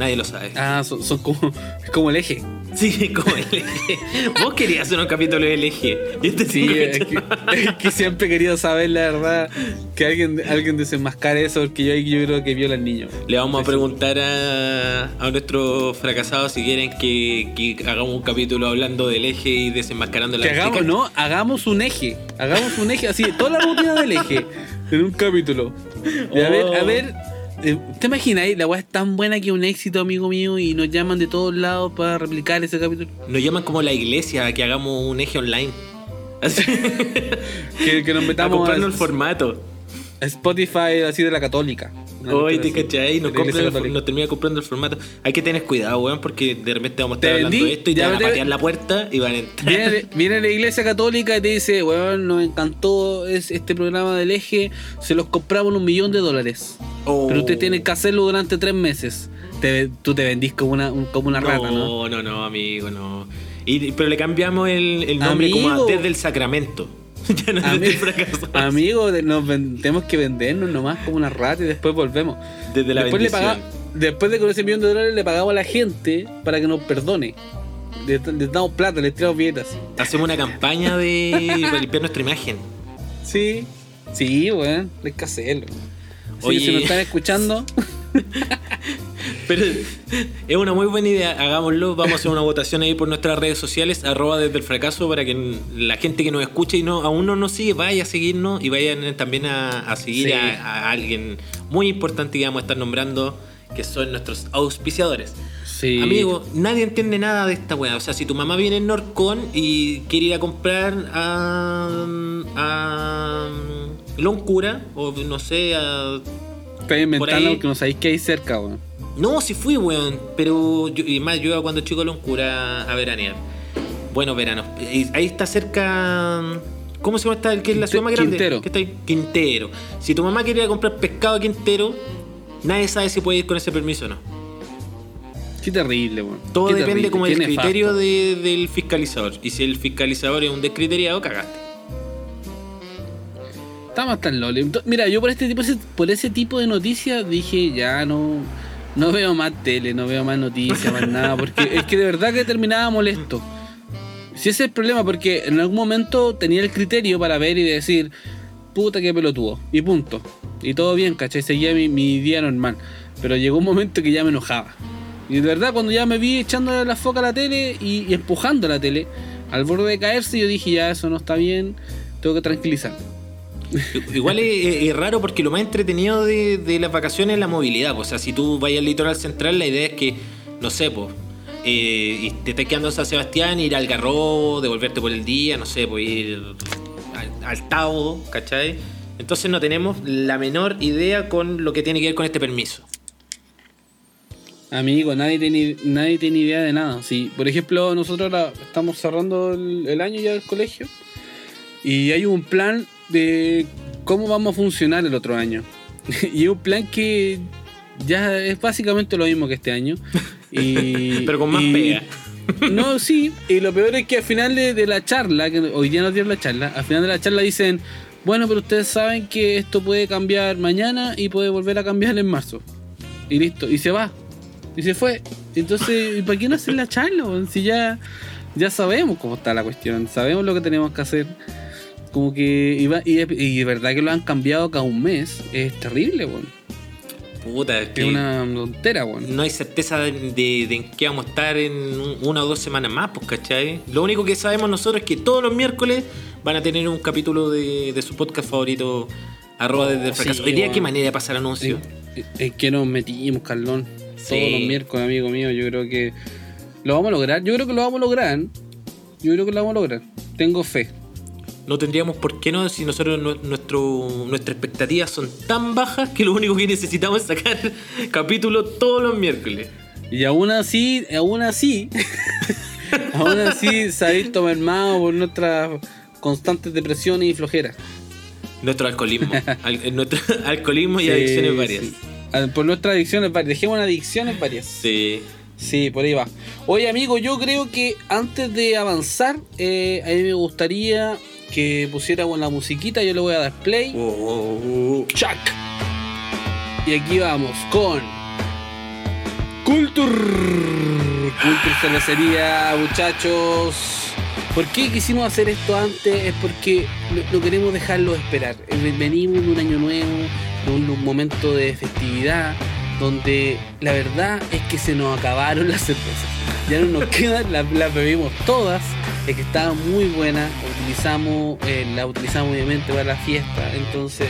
Nadie lo sabe. Ah, son, son como, <laughs> como el eje. Sí, como el eje. Vos querías hacer un capítulo del eje. Sí, es que, es que siempre he querido saber la verdad. Que alguien, alguien desenmascare eso, porque yo, yo creo que viola al niño. Le vamos a preguntar a, a nuestros fracasados si quieren que, que hagamos un capítulo hablando del eje y desenmascarando la Que hagamos, no, hagamos un eje. Hagamos un eje así, toda la rutina del eje. En un capítulo. Y a ver, a Oh. ver. Eh, ¿Te imaginas? La weá es tan buena que un éxito, amigo mío, y nos llaman de todos lados para replicar ese capítulo. Nos llaman como la iglesia a que hagamos un eje online. Así. <laughs> Que, que nos a metamos comprarnos a, el formato. a Spotify así de la católica. Hoy te cachai, católica. nos termina comprando el formato. Hay que tener cuidado, weón, porque de repente vamos a estar hablando de esto y te van a te- patear la puerta y van a entrar. Viene, la iglesia católica y te dice, weón, nos encantó es- este programa del eje, se los compramos un millón de dólares. Oh. Pero usted tiene que hacerlo durante tres meses. Te- tú te vendís como una, un- como una rata, ¿no? No, no, no, amigo, no. Y, pero le cambiamos el, nombre como desde el sacramento. <laughs> ya no Ami-. Amigo, nos tenemos que vendernos nomás como una rata y después volvemos. Desde la después, bendición. de con ese millón de dólares le pagamos a la gente para que nos perdone. Le, le damos plata, le tiramos billetas. Hacemos una campaña de <laughs> para limpiar nuestra imagen. Sí, sí, weón, hay que hacerlo. Sí, Oye. si nos están escuchando, <laughs> Pero es una muy buena idea, hagámoslo. Vamos a hacer una votación ahí por nuestras redes sociales, arroba desde el fracaso, para que la gente que nos escuche y no aún no nos sigue vaya a seguirnos y vayan también a, a seguir Sí. a, a alguien muy importante que vamos a estar nombrando, que son nuestros auspiciadores. sí. Amigo, nadie entiende nada de esta weá. O sea, si tu mamá viene en Norcon y quiere ir a comprar a, a Loncura, o no sé, a Está inventando porque no sabéis qué hay cerca, weón. No, sí fui, weón. Pero yo, y más, yo iba cuando chico a Loncura a veranear. Buenos veranos. Y ahí está cerca. ¿Cómo se llama esta? el que es la ciudad más grande? Quintero. ¿Qué está ahí? Quintero. Si tu mamá quería comprar pescado a Quintero, nadie sabe si puede ir con ese permiso o no. Qué terrible, weón. Todo Qué depende terrible, como del criterio de- del fiscalizador. Y si el fiscalizador es un descriteriado, cagaste. Estamos tan loli. Mira, yo por este tipo, por ese tipo de noticias dije, ya no, no veo más tele, no veo más noticias, más nada, porque es que de verdad que terminaba molesto. Si ese es el problema, porque en algún momento tenía el criterio para ver y decir, puta que pelotudo, y punto. Y todo bien, ¿cachai? Seguía mi, mi día normal. Pero llegó un momento que ya me enojaba. Y de verdad, cuando ya me vi echando la foca a la tele y, y empujando la tele, al borde de caerse, yo dije, ya, eso no está bien, tengo que tranquilizarme. <laughs> Igual es, raro porque lo más entretenido de, las vacaciones es la movilidad. O sea, si tú vas al litoral central, la idea es que, no sé, pues, y te estás quedando en San Sebastián, ir al Garrobo, devolverte por el día, no sé, pues ir a al Tao, ¿cachai? Entonces no tenemos la menor idea con lo que tiene que ver con este permiso. Amigo, nadie tiene, nadie tiene idea de nada. Si, por ejemplo, nosotros estamos cerrando el, año ya del colegio y hay un plan de cómo vamos a funcionar el otro año. <laughs> y es un plan que ya es básicamente lo mismo que este año. Y, <laughs> Pero con más pega. <laughs> No, sí, y lo peor es que al final de, la charla, que hoy día nos dieron la charla, al final de la charla dicen, bueno, pero ustedes saben que esto puede cambiar mañana y puede volver a cambiar en marzo. Y listo, y se va. Y se fue. Entonces, ¿para qué no hacer la charla? Si ya, ya sabemos cómo está la cuestión, sabemos lo que tenemos que hacer. Como que, y, y, de verdad que lo han cambiado cada un mes, es terrible, bueno. Puta, es que una tontera, weón. No hay certeza de, en qué vamos a estar en una o dos semanas más, pues, ¿cachai? Lo único que sabemos nosotros es que todos los miércoles van a tener un capítulo de, su podcast favorito, arroba desde el fracaso. Hoy día, ¿qué manera de pasar anuncio? Es que nos metimos, Carlón. Todos los miércoles, amigo mío, yo creo que lo vamos a lograr. Yo creo que lo vamos a lograr. Yo creo que lo vamos a lograr. Tengo fe no tendríamos por qué no si nosotros nuestro, nuestras expectativas son tan bajas que lo único que necesitamos es sacar <laughs> capítulo todos los miércoles. Y aún así, aún así, <laughs> aún así se ha visto mermado por nuestras constantes depresiones y flojeras. Nuestro alcoholismo. <laughs> nuestro alcoholismo y adicciones varias. Por nuestras adicciones varias. Dejemos adicciones varias. Sí. Sí, por ahí va. Oye, amigo, yo creo que antes de avanzar, eh, a mí me gustaría que pusiéramos la musiquita, yo le voy a dar play. Oh, oh, oh. Chuck. Y aquí vamos con Culture. Culture Cervecería, muchachos. ¿Por qué quisimos hacer esto antes? Es porque no, queremos dejarlo esperar. Eh, venimos de un año nuevo, de un, momento de festividad, donde la verdad es que se nos acabaron las cervezas. Ya no nos <laughs> quedan, las bebimos todas que estaba muy buena, utilizamos, eh, la utilizamos obviamente para la fiesta, entonces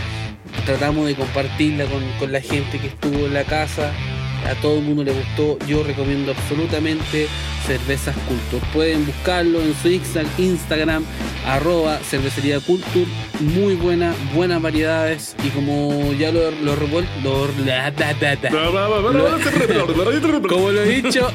tratamos de compartirla con, con la gente que estuvo en la casa, a todo el mundo le gustó, yo recomiendo absolutamente Cervezas Culture. Pueden buscarlo en su Instagram, arroba cervecería Culture. Muy buena, buenas variedades. Y como ya lo, lo revuelto, como lo he dicho, <laughs>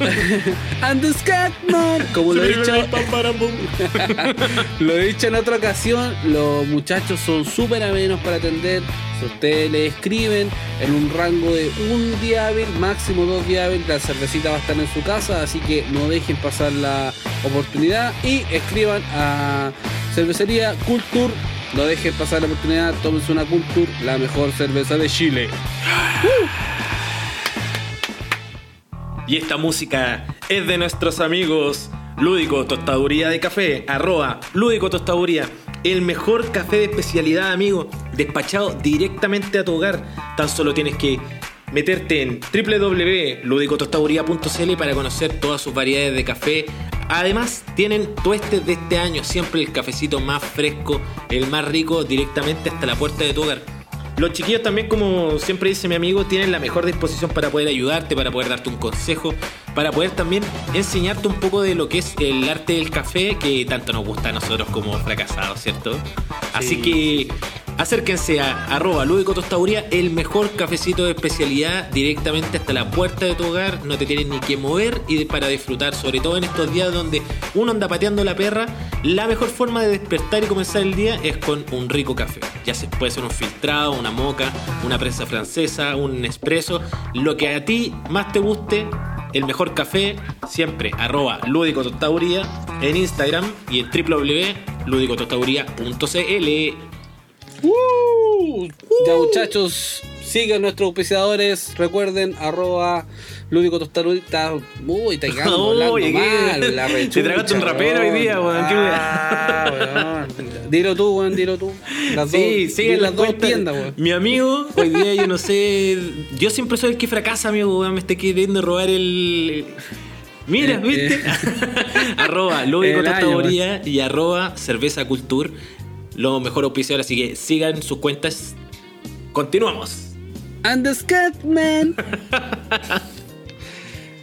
como lo he dicho, <laughs> lo he dicho en otra ocasión, los muchachos son súper amenos para atender. Si ustedes le escriben en un rango de un día hábil, máximo dos días la cervecita va a estar en su casa, así que no dejen pasar la oportunidad y escriban a Cervecería Culture. No dejen pasar la oportunidad, tómense una Culture, la mejor cerveza de Chile. Y esta música es de nuestros amigos Lúdico Tostaduría de Café, arroba Lúdico Tostaduría. El mejor café de especialidad, amigo, despachado directamente a tu hogar. Tan solo tienes que meterte en www.ludicotostaduría.cl para conocer todas sus variedades de café. Además, tienen tuestes de este año, siempre el cafecito más fresco, el más rico, directamente hasta la puerta de tu hogar. Los chiquillos también, como siempre dice mi amigo, tienen la mejor disposición para poder ayudarte, para poder darte un consejo, para poder también enseñarte un poco de lo que es el arte del café, que tanto nos gusta a nosotros como fracasados, ¿cierto? Así que Acérquense a arroba Lúdico Tostaduría, el mejor cafecito de especialidad directamente hasta la puerta de tu hogar. No te tienes ni que mover y para disfrutar, sobre todo en estos días donde uno anda pateando la perra, la mejor forma de despertar y comenzar el día es con un rico café. Ya se puede ser un filtrado, una moca, una prensa francesa, un espresso, lo que a ti más te guste. El mejor café, siempre arroba Tostaduría en Instagram y en www.ludicotostaduría.cl. Ya muchachos, sigan nuestros auspiciadores. Recuerden, arroba lúdico tostarudita. Uy, te quedando <laughs> hablando mal. La Te tragaste un rapero hoy día, weón. Ah, dilo tú, weón, dilo tú. Las sí, dos, las dos tiendas, weón. Mi amigo, <laughs> hoy día yo no sé. Yo siempre soy el que fracasa, amigo, weón. Me estoy queriendo robar el. Mira, ¿viste? Eh. <laughs> arroba lúdico tostaduría y arroba cerveza culture lo mejor auspiciador, así que sigan sus cuentas. Continuamos. And the Scatman. <laughs>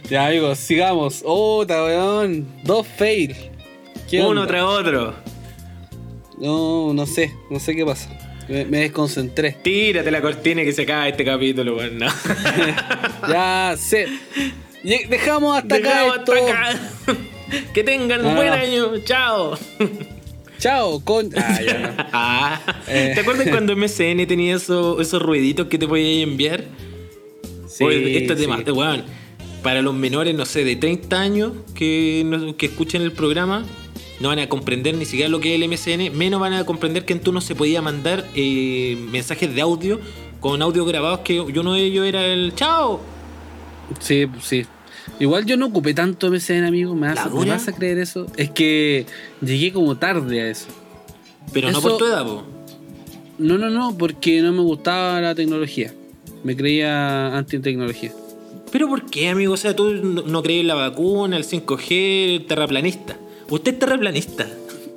ya, amigos, sigamos. Oh, weón. Dos fail. Uno tras otro. No, no sé, no sé qué pasa. Me, desconcentré. Tírate la cortina que se acaba este capítulo, weón. <laughs> ya sé. Dejamos hasta acá. Esto. <laughs> que tengan un buen ah. año. Chao. Chao, con. Ah, ya <laughs> ah. Eh. ¿Te acuerdas cuando MSN tenía esos ruiditos que te podías enviar? Sí. este tema, weón. Para los menores, no sé, de 30 años que, que escuchen el programa, no van a comprender ni siquiera lo que es el MSN, menos van a comprender que en tú no se podía mandar eh, mensajes de audio con audio grabados que uno de ellos era el chao. Sí, sí. Igual yo no ocupé tanto MSN, amigo. ¿Me vas, a creer eso? Es que llegué como tarde a eso. Pero no por tu edad, po. No, no, no, porque no me gustaba la tecnología. Me creía anti-tecnología. ¿Pero por qué, amigo? O sea, tú no, crees en la vacuna, el 5G, el terraplanista. Usted es terraplanista.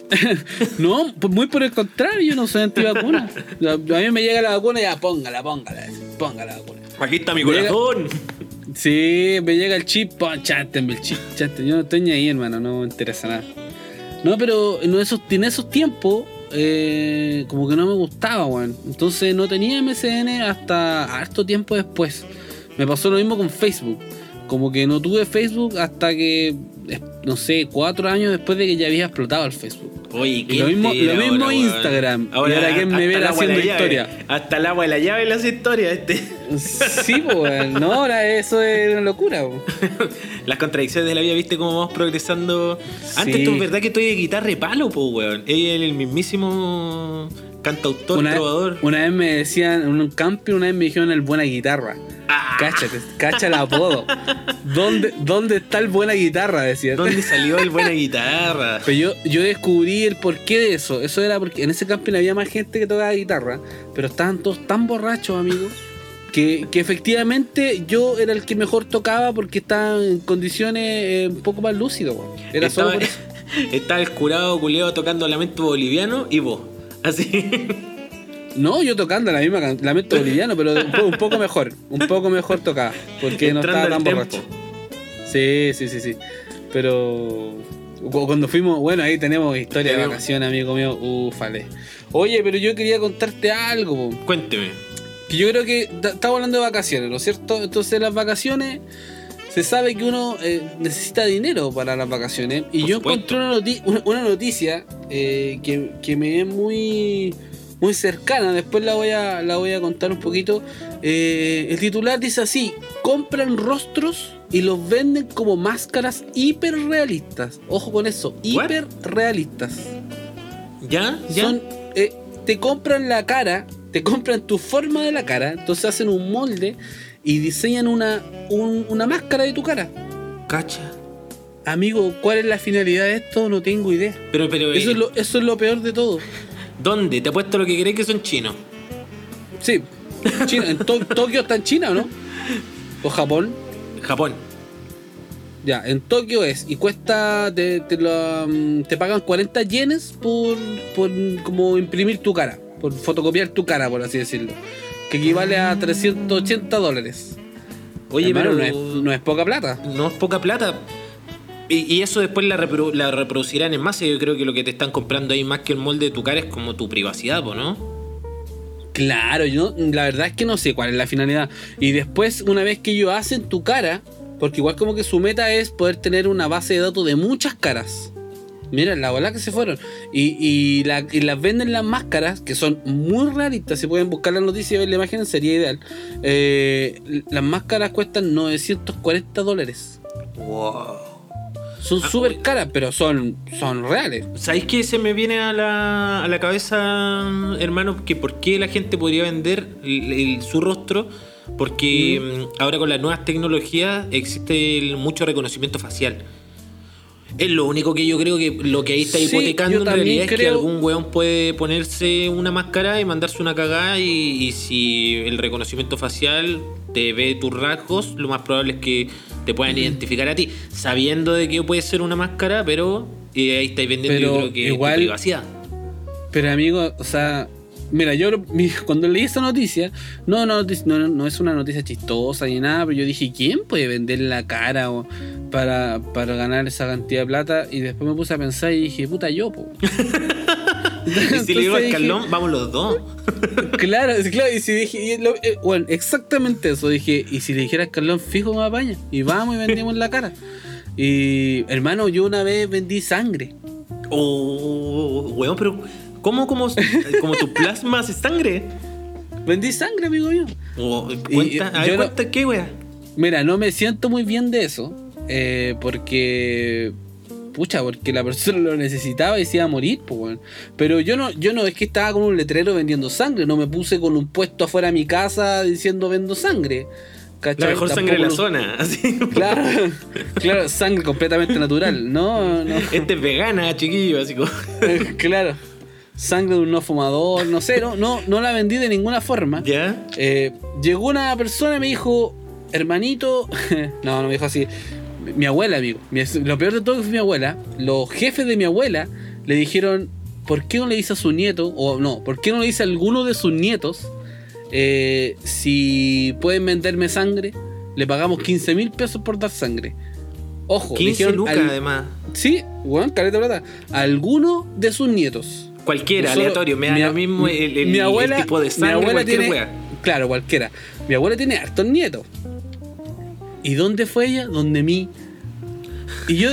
<laughs> no, pues muy por el contrario, yo no soy antivacuna. <laughs> A mí me llega la vacuna y ya póngala, póngala, póngala la vacuna. Aquí está mi corazón. <laughs> Sí, me llega el chip, chátenme el chip, chátenme. Yo no estoy ni ahí, hermano, no me interesa nada. No, pero en esos, en esos tiempos, eh, como que no me gustaba, weón. Entonces no tenía MSN hasta harto tiempo después. Me pasó lo mismo con Facebook. Como que no tuve Facebook hasta que, no sé, cuatro años después de que ya había explotado el Facebook. Oye, lo mismo, lo mismo Instagram. Ahora, y ahora que me ve haciendo historia. Hasta el agua de la llave las historias, este. Sí, pues, no, ahora eso es una locura. <laughs> Las contradicciones de la vida, viste cómo vamos progresando. Antes tú, ¿verdad que estoy de guitarra de palo, pues, weón? Ella es el mismísimo cantautor, una, trovador. Una vez me decían, en un camping, una vez me dijeron el buena guitarra. Ah. Cáchate, cacha el apodo. ¿Dónde, ¿Dónde está el buena guitarra? Decía. ¿Dónde <laughs> salió el buena guitarra? Pero yo, yo descubrí el porqué de eso. Eso era porque en ese camping había más gente que tocaba guitarra, pero estaban todos tan borrachos, amigos. Que, que, efectivamente yo era el que mejor tocaba porque estaba en condiciones eh, un poco más lúcido. Era estaba, solo <laughs> Estaba el curado culeo tocando lamento boliviano y vos. Así. No, yo tocando la misma lamento boliviano, pero un poco mejor. Un poco mejor tocaba. Porque no estaba tan borracho. Sí, sí, sí, sí. Pero cuando fuimos, bueno, ahí tenemos historia de vacaciones, amigo mío. Ufale. Oye, pero yo quería contarte algo. Cuénteme. Que yo creo que estamos hablando de vacaciones, ¿no es cierto? Entonces las vacaciones se sabe que uno eh, necesita dinero para las vacaciones. Y yo encontré una, noticia eh, que, que, me es muy muy cercana, después la voy a, la voy a contar un poquito. Eh, el titular dice así, compran rostros y los venden como máscaras hiperrealistas. Ojo con eso, hiperrealistas. ¿Ya? ¿Ya? Son, te compran la cara, te compran tu forma de la cara, entonces hacen un molde y diseñan una, una máscara de tu cara. Cacha. Amigo, ¿cuál es la finalidad de esto? No tengo idea. Pero, pero, eso, es lo, eso es lo peor de todo. ¿Dónde? Te apuesto lo que crees que son chinos. Sí. ¿En <laughs> Tokio está en China o no? ¿O Japón? Japón. Ya, en Tokio es. Y cuesta. Te, mm, te, pagan 40 yenes por, por como imprimir tu cara. Por fotocopiar tu cara, por así decirlo. Que equivale a 380 dólares. Oye, pero. No es, no es poca plata. No es poca plata. Y, eso después la, reproducirán en masa. Yo creo que lo que te están comprando ahí más que el molde de tu cara es como tu privacidad, ¿no? Claro, yo la verdad es que no sé cuál es la finalidad. Y después, una vez que ellos hacen tu cara, porque igual como que su meta es poder tener una base de datos de muchas caras. Mira, la bola que se fueron. Y, las venden las máscaras, que son muy realistas. Si pueden buscar la noticia y ver la imagen, sería ideal. Eh, las máscaras cuestan 940 dólares. Wow. Son ah, súper caras, pero son, son reales. ¿Sabéis que se me viene a la, a la cabeza, hermano, que por qué la gente podría vender su rostro? Porque mm. Mm, ahora con las nuevas tecnologías existe mucho reconocimiento facial. Es lo único que yo creo que lo que ahí está hipotecando en realidad es que algún weón puede ponerse una máscara y mandarse una cagada y, y, si el reconocimiento facial te ve tus rasgos, lo más probable es que te puedan identificar a ti, sabiendo de que puede ser una máscara, pero eh, ahí estáis vendiendo yo creo que igual, privacidad. Pero amigo, o sea, mira, yo cuando leí esa noticia, no, no, no, no es una noticia chistosa ni nada, pero yo dije, ¿quién puede vender la cara para, para ganar esa cantidad de plata? Y después me puse a pensar y dije, puta, yo, po. <laughs> <laughs> y si le digo al Carlón, vamos los dos. <laughs> claro, claro, y si dije, eh, bueno, exactamente eso, dije, y si le dijera al Carlón, fijo me apaña, y vamos y vendimos la cara. Y hermano, yo una vez vendí sangre. Oh, weón, pero ¿cómo, cómo, como tu plasma hace sangre? Vendí sangre, amigo mío. Oh, cuenta, a ver, cuenta qué, weón. Mira, no me siento muy bien de eso. Eh, porque pucha, porque la persona <laughs> lo necesitaba y se iba a morir, pues, Pero yo no, yo no es que estaba con un letrero vendiendo sangre, no me puse con un puesto afuera de mi casa diciendo vendo sangre. La mejor sangre de la zona, <laughs> así. Claro, claro, sangre completamente natural, no, no. Este es vegana, chiquillo, así como. <laughs> claro. Sangre de un no fumador, no sé, no, no, no la vendí de ninguna forma. ¿Ya? Eh, llegó una persona y me dijo, hermanito, <laughs> no, no me dijo así, mi abuela, amigo. lo peor de todo fue mi abuela. Los jefes de mi abuela le dijeron, ¿por qué no le dice a su nieto, o no, ¿por qué no le dice a alguno de sus nietos eh, si pueden venderme sangre? Le pagamos 15 mil pesos por dar sangre. Ojo, 15 lucas además. Sí, bueno, careta plata. Alguno de sus nietos. Cualquiera, aleatorio, me da lo mismo el, mi abuela, tipo de sangre, mi abuela tiene, Claro, cualquiera. Mi abuela tiene hartos nietos. ¿Y dónde fue ella? Donde mí. Y yo,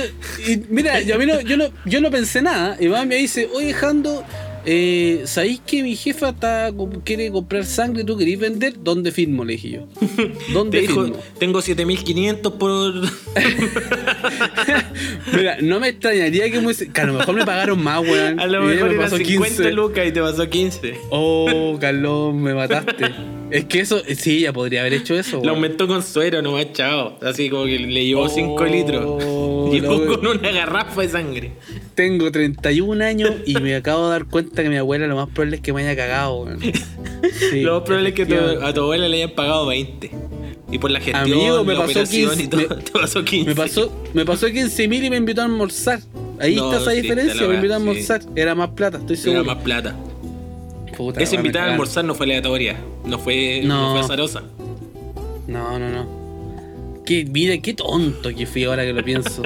mira, yo, no, yo, no, yo no pensé nada. Y mamá me dice, oye, Jando, eh, ¿sabéis que mi jefa está, quiere comprar sangre? ¿Tú querés vender? ¿Dónde firmo? Le dije yo. <laughs> ¿Dónde firmo? Tengo 7500 por. <laughs> Mira, no me extrañaría que, muy, que a lo mejor me pagaron más, weón. A lo mejor me pasó 50 lucas y te pasó 15. Oh, Carlos, me mataste. <laughs> Es que eso, sí, ella podría haber hecho eso. Lo aumentó con suero nomás, chao. Así como que le llevó 5 litros. <laughs> Llegó con una garrafa de sangre. Tengo 31 años y me <laughs> acabo de dar cuenta que mi abuela lo más probable es que me haya cagado. lo más probable es que a tu abuela le hayan pagado 20. Y por la gestión, Amigo, me pasó 15, y todo, me, <laughs> te pasó 15. Me pasó, me pasó 15 mil y me invitó a almorzar. Ahí está esa diferencia, me invitó a almorzar. Era más plata, estoy seguro. Era más plata. Puta, Esa invitada a almorzar no fue aleatoria, no fue, no. fue azarosa. No, no, no. Qué, mira, qué tonto que fui ahora que lo pienso.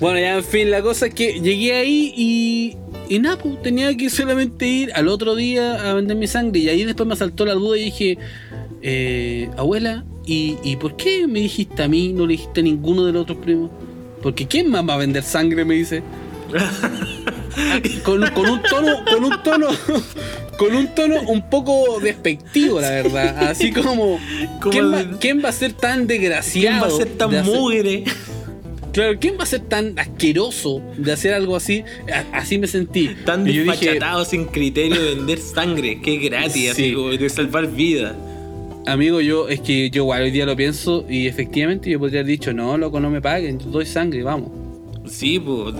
bueno, ya en fin, la cosa es que llegué ahí y. Y nada, pues tenía que solamente ir al otro día a vender mi sangre. Y ahí después me saltó la duda y dije, eh, abuela, ¿y, ¿y por qué me dijiste a mí, no le dijiste a ninguno de los otros primos? Porque ¿quién más va a vender sangre? Me dice. <laughs> con, con, un tono, con un tono, con un tono un poco despectivo, la verdad. Así <laughs> como, ¿quién va, a ser tan desgraciado? ¿Quién va a ser tan mugre? Claro, ¿quién va a ser tan asqueroso de hacer algo así? Así me sentí. Tan despachatado sin criterio de vender sangre, que gratis, así como de salvar vidas. Amigo, yo es que yo igual hoy día lo pienso y efectivamente yo podría haber dicho, no, loco, no me paguen, yo doy sangre, vamos. Sí, pues,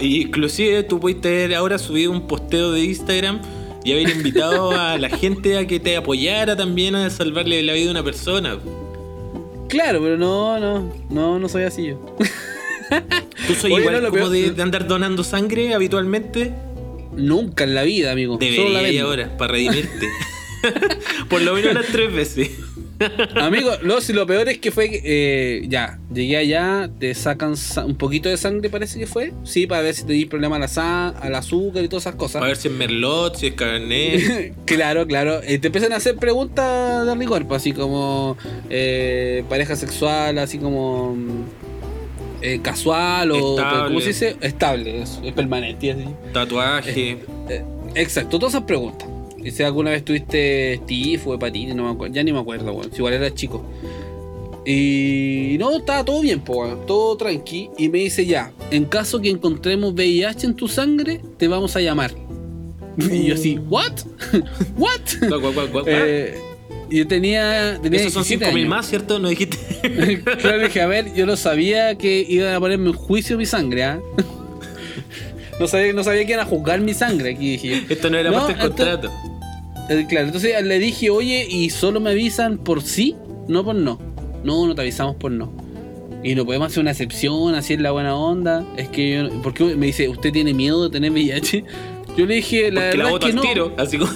inclusive tú puedes ahora subido un posteo de Instagram y haber invitado a la gente a que te apoyara también a salvarle la vida a una persona. Claro, pero no, no, no, no soy así yo. ¿Tú soy igual como de, andar donando sangre habitualmente? Nunca en la vida, amigo. Debería ahora, para redimirte. <laughs> Por lo menos unas tres veces. Amigo, lo, si lo peor es que fue eh, ya, llegué allá, te sacan un poquito de sangre, parece que fue. Sí, para ver si te di problema al azúcar y todas esas cosas. Para ver si es merlot, si es carnet. <laughs> claro, claro. Eh, te empiezan a hacer preguntas de rigor, pues, así como eh, pareja sexual, así como casual o ¿cómo se dice? Estable, es, permanente. Así. Tatuaje. exacto, todas esas preguntas. Y si alguna vez tuviste tifo, hepatitis, no me acuerdo, ya ni me acuerdo, Si igual era chico. Y no, estaba todo bien, todo tranqui. Y me dice ya, en caso que encontremos VIH en tu sangre, te vamos a llamar. Y yo así, ¿what? <laughs> ¿what? eh, yo tenía. tenía Esos son 5.000 más, ¿cierto? ¿No dijiste? <laughs> claro, dije, a ver, yo no sabía que iban a ponerme en juicio mi sangre, ¿ah? <laughs> no, sabía, no sabía que iban a juzgar mi sangre aquí, dije. Esto no era parte del contrato. Eh, claro, entonces le dije, oye, ¿y solo me avisan por sí? No por no. No, no te avisamos por no. Y no podemos hacer una excepción, así es la buena onda. Es que yo, ¿por qué me dice, usted tiene miedo de tener VIH? <laughs> Yo le dije, la verdad es que no. Tiro, así como...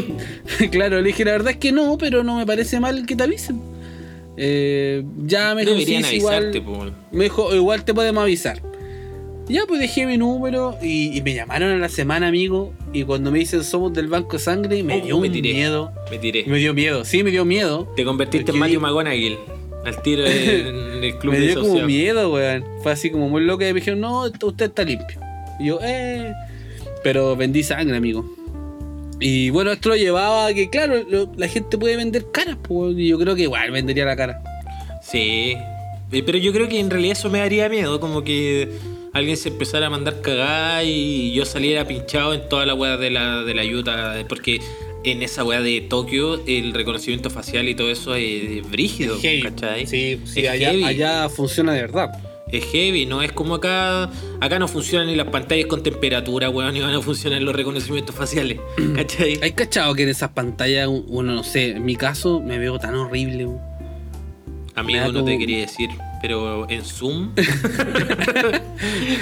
<laughs> claro, le dije, la verdad es que no, pero no me parece mal que te avisen. Eh, ya me Deberían igual, me dijo, igual te podemos avisar. Ya pues dejé mi número y, me llamaron a la semana, amigo, y cuando me dicen somos del banco de sangre, me Oh, dio me un tiré. miedo. Me tiré. Me dio miedo, sí, me dio miedo. Te convertiste en vi- McGonagall. Al tiro <laughs> en, el club me de dio como miedo, weón. Fue así como muy loco y me dijeron, no, usted está limpio. Y yo, eh. Pero vendí sangre, amigo. Y bueno, esto lo llevaba a que, claro, lo- la gente puede vender caras, pues, y yo creo que igual vendería la cara. Sí. Eh, Pero yo creo que en realidad eso me daría miedo. Como que alguien se empezara a mandar cagada y yo saliera pinchado en toda la weá de la, de la Utah. Porque en esa weá de Tokio el reconocimiento facial y todo eso es brígido, ¿cachai? Sí, sí, Es allá, heavy. allá funciona de verdad. Es heavy, no es como acá. Acá no funcionan ni las pantallas con temperatura, weón, ni van a funcionar los reconocimientos faciales. <clears throat> ¿Cachai? ¿Hay cachado que en esas pantallas, uno no sé, en mi caso me veo tan horrible? weón? Amigo, no te quería decir, pero en Zoom. <laughs>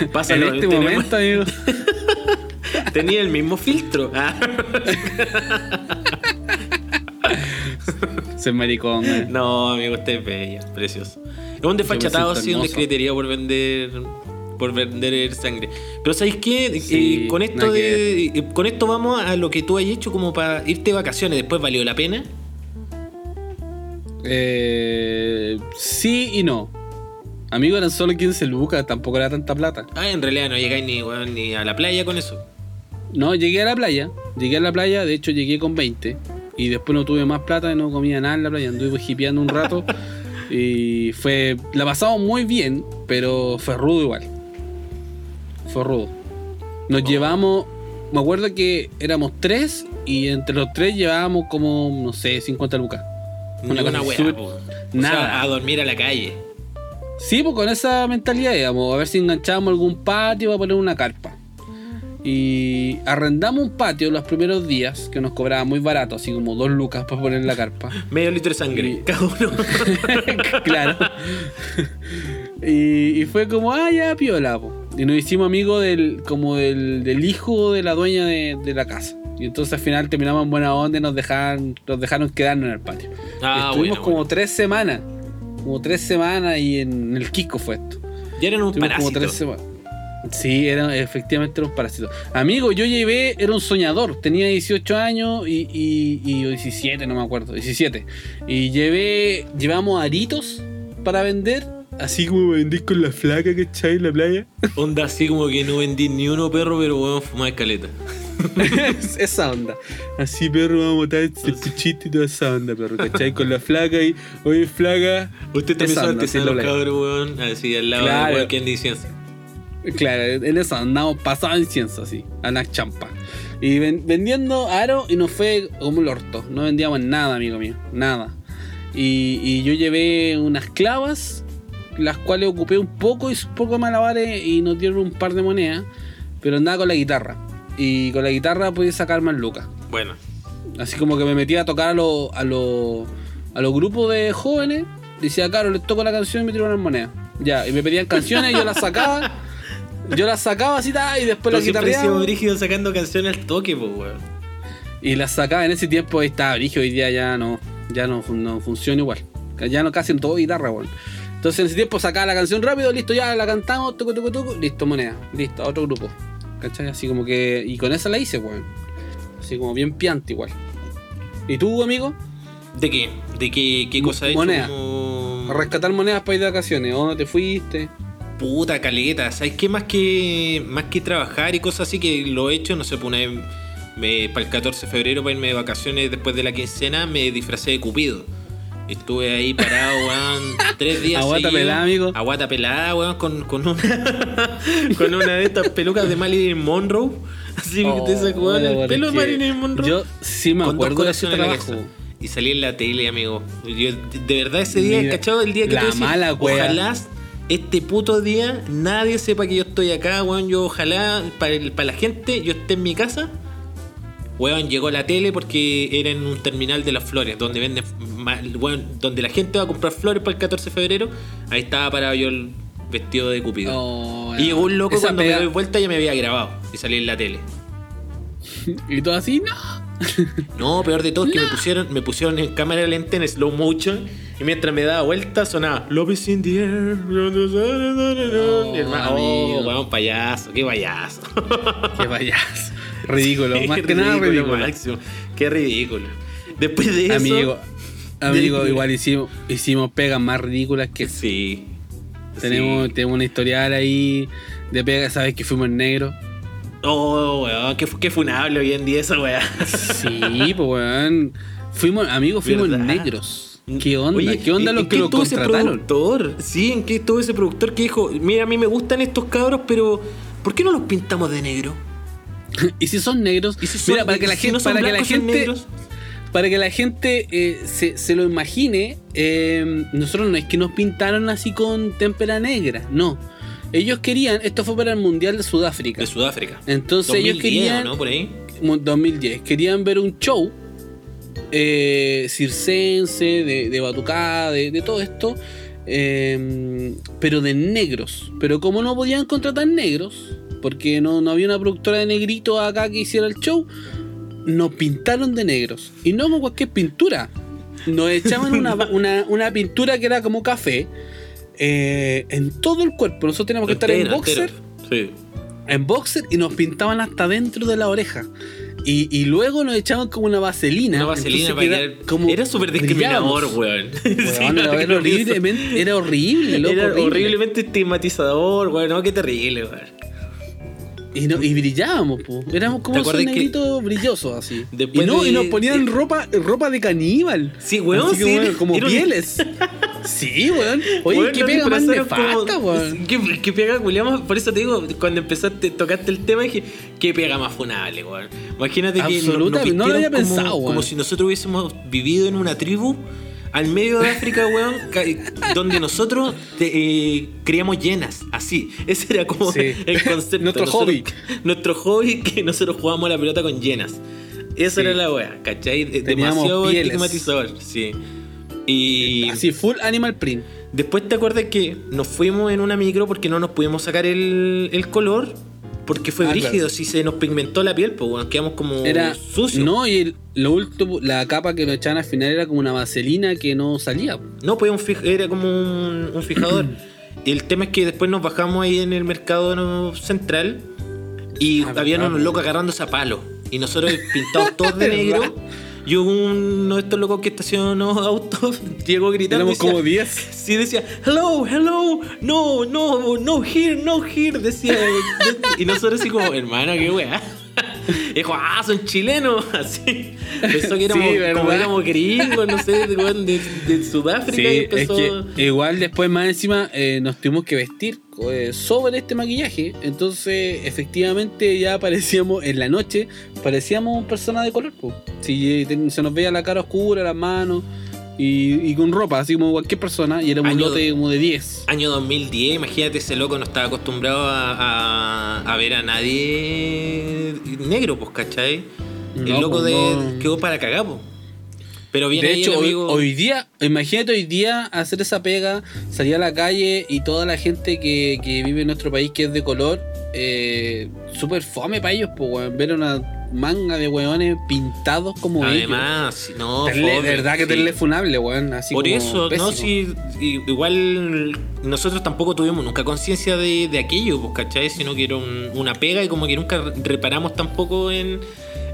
En Pásalo, este tenemos- momento, amigo. <laughs> tenía el mismo filtro. Ah. <laughs> Soy maricón, weón. No, amigo, usted es bella, precioso. Es un desfachatado, sí, un hermoso. descritería por vender por vender sangre. Pero ¿sabéis qué? Sí, Eh, con esto que de, eh, con esto vamos a lo que tú has hecho como para irte de vacaciones. Después valió la pena. Eh, sí y no. Amigo, eran solo 15 lucas, tampoco era tanta plata. Ah, en realidad no llegáis ni, a la playa con eso. No, llegué a la playa. Llegué a la playa, de hecho llegué con 20. Y después no tuve más plata y no comía nada en la playa. Anduve hipeando un rato. <laughs> y fue. La pasamos muy bien, pero fue rudo igual. Fue rudo. Nos llevamos. Me acuerdo que éramos tres y entre los tres llevábamos como, no sé, 50 lucas. Una una cosa. O nada. sea, a dormir a la calle. Sí, pues con esa mentalidad, digamos, a ver si enganchábamos algún patio para poner una carpa. Y arrendamos un patio los primeros días, que nos cobraba muy barato, así como dos lucas para poner la carpa. <laughs> Medio litro de sangre, Y- cada uno. <laughs> claro. <laughs> y, y fue como, ah, ya, piola. po. Y nos hicimos amigos del, como del, del hijo de la dueña de, de la casa. Y entonces al final terminamos en buena onda y nos dejaron, nos dejaron quedarnos en el patio. Ah, Estuvimos bueno, como bueno. tres semanas. Como tres semanas y en el Kiko fue esto. Ya eran un Estuvimos como parásito. tres semanas. Sí, era, efectivamente era un parásito. Amigo, yo llevé, era un soñador. Tenía 18 años y, y, y 17, no me acuerdo. 17. Y llevé, llevamos aritos para vender. Así como vendís con la flaca que echáis en la playa. Onda así como que no vendí ni uno perro, pero bueno, fumar escaleta. <laughs> esa onda. Así, perro, vamos a botar este puchito y toda esa onda, perro. ¿Cachai? Con la flaca y, oye, flaca. Usted también sabe que se en cabros, weón. Así al lado Claro. de cualquier licencia. Claro, en esa andamos pasados incienso así, a la champa. Y ven- vendiendo aro y nos fue como el orto. No vendíamos nada, amigo mío, nada. Y, y yo llevé unas clavas, las cuales ocupé un poco y un poco de malabares y nos dieron un par de monedas. Pero andaba con la guitarra. Y con la guitarra podía sacar más lucas. Bueno, Así como que me metía a tocar a los a los a los grupos de jóvenes. Decía, claro, les toco la canción y me unas monedas. Ya, y me pedían canciones, yo las sacaba. Yo las sacaba así, y después las guitarreaba. brígido sacando canciones al toque, pues, weón. Y las sacaba en ese tiempo, ahí estaba brígido, hoy día ya no, ya no, no funciona igual. Ya no casi en todo guitarra, weón. Entonces en ese tiempo sacaba la canción rápido, listo, ya la cantamos, tucu, tucu, tucu, listo, moneda, listo, a otro grupo. ¿Cachai? Así como que. Y con esa la hice, weón. Así como bien piante igual. ¿Y tú, amigo? ¿De qué? ¿De qué, qué cosa hecho? Moneda. Como- rescatar monedas para ir de vacaciones. ¿O te fuiste? Puta caleta, ¿sabes qué? Más que, más que trabajar y cosas así que lo he hecho, no sé, me- para el 14 de febrero, para irme de vacaciones después de la quincena, me disfracé de Cupido. Estuve ahí parado, <laughs> weón, tres días. A guata seguidos. pelada, amigo. A guata pelada, weón, con, con, una, <laughs> con una de estas pelucas de Marilyn Monroe. Así que te sacó Oh, el pelo de Marilyn Monroe. Yo sí me acuerdo de ese trabajo. Y salí en la tele, amigo. Yo, de, verdad, ese día, Mira, ¿cachado? El día que la decís, mala. Ojalá este puto día nadie sepa que yo estoy acá, weón. Yo ojalá para, para la gente yo esté en mi casa. Weón, llegó la tele porque era en un terminal de las flores, donde venden, weón, donde la gente va a comprar flores para el 14 de febrero. Ahí estaba parado yo el vestido de Cupido. Oh, y llegó un loco esa cuando pega- me doy vuelta ya me había grabado y salí en la tele. <laughs> Y todo así, no. <laughs> No, peor de todo es que me pusieron, me pusieron en cámara lenta en slow motion y mientras me daba vuelta sonaba Love is in the air. Mi hermano, oh, weón, payaso, qué payaso. Qué payaso. Ridículo, más que nada ridículo. Máximo. Qué ridículo. Después de eso. Amigo, amigo, igual hicimos, hicimos pegas más ridículas que. Sí. Tenemos, tenemos una historial ahí de pegas, ¿sabes que fuimos negros? Oh, weón, qué, qué funable hoy en día esa weá. Sí, pues weón. Fuimos, amigos, fuimos negros. ¿Qué onda? ¿Qué onda lo que lo contrataron? Ese productor? Sí, ¿en qué estuvo ese productor que dijo, mira, a mí me gustan estos cabros, pero ¿por qué no los pintamos de negro? <laughs> y si son negros, ¿Y si son, mira, para que la gente, para que la gente, para que la gente se, se, lo imagine, eh, nosotros no es que nos pintaron así con témpera negra, no ellos querían, esto fue para el Mundial de Sudáfrica. De Sudáfrica. Entonces ellos querían. ¿no? Por ahí. 2010. Querían ver un show eh, circense, de, de batucada, de, todo esto. Em, pero de negros. Pero como no podían contratar negros, porque no, no había una productora de negritos acá que hiciera el show, nos pintaron de negros. Y no con cualquier pintura. Nos echaban una, <laughs> una, una pintura que era como café eh, en todo el cuerpo. Nosotros teníamos que estar en boxer. Sí. En boxer y nos pintaban hasta dentro de la oreja. Y, y, luego nos echaban como una vaselina. Una vaselina para era, como era súper discriminador, weón. <laughs> era, horriblemente, era horrible, loco, Era horriblemente estigmatizador, weón. No, qué terrible, weón. Y, no, y brillábamos, po. Éramos como esos negritos brillosos así. y, no, y nos ponían ropa, ropa de caníbal. Sí, weón, sí. Como, pieles. sí, weón. Oye, qué pega más nefasta, weón. ¿Qué, qué pega, Julián? Por eso te digo, cuando empezaste, tocaste el tema, dije, qué pega más funable, weón. Imagínate que nos no lo había pensado, como, como si nosotros hubiésemos vivido en una tribu al medio de África, weón, donde nosotros eh, criamos llenas, así. Ese era como el concepto. <laughs> nuestro hobby. Nuestro hobby que nosotros jugábamos la pelota con llenas. Esa era la weá, ¿cachai? Demasiado estigmatizador, sí. Y. Así, full animal print. Después te acuerdas que nos fuimos en una micro porque no nos pudimos sacar el, el color porque fue ah, rígido, si se nos pigmentó la piel, pues bueno, quedamos como era, sucios. No, y lo último, la capa que nos echaban al final era como una vaselina que no salía. No, pues era como un, fijador. y <clears throat> el tema es que después nos bajamos ahí en el mercado central y ah, había unos locos agarrándose a palo. Y nosotros <laughs> pintados todos de negro. Y uno de estos locos que estacionó <laughs> autos llegó gritando. Éramos como 10. Sí, decía, hello, hello, no, no, no here, no here. Decía. <laughs> y nosotros así como, hermana, qué weá. <laughs> dijo, ah, son chilenos. <laughs> Así. Pensó que éramos, como éramos gringos, no sé, de, de, Sudáfrica. y empezó... es que igual después, más encima, eh, nos tuvimos que vestir eh, sobre este maquillaje. Entonces, efectivamente, ya parecíamos, en la noche, parecíamos personas de color. Si se nos veía la cara oscura, las manos. Y, con ropa, así como cualquier persona, y era un lote como de 10. Año 2010, imagínate, ese loco no estaba acostumbrado a, ver a nadie negro, pues, ¿cachai? el loco pues, de, quedó para cagar, pues. Pero viene de hecho, hoy, día, imagínate hoy día hacer esa pega, salir a la calle y toda la gente que, que vive en nuestro país que es de color, eh, súper fome para ellos, pues, ver una manga de weones pintados como Además, no, de verdad que sí. funable, weón. Así Por eso, no, si igual nosotros tampoco tuvimos nunca conciencia de, de, aquello, pues, ¿cachai? Sino que era una pega y como que nunca reparamos tampoco en,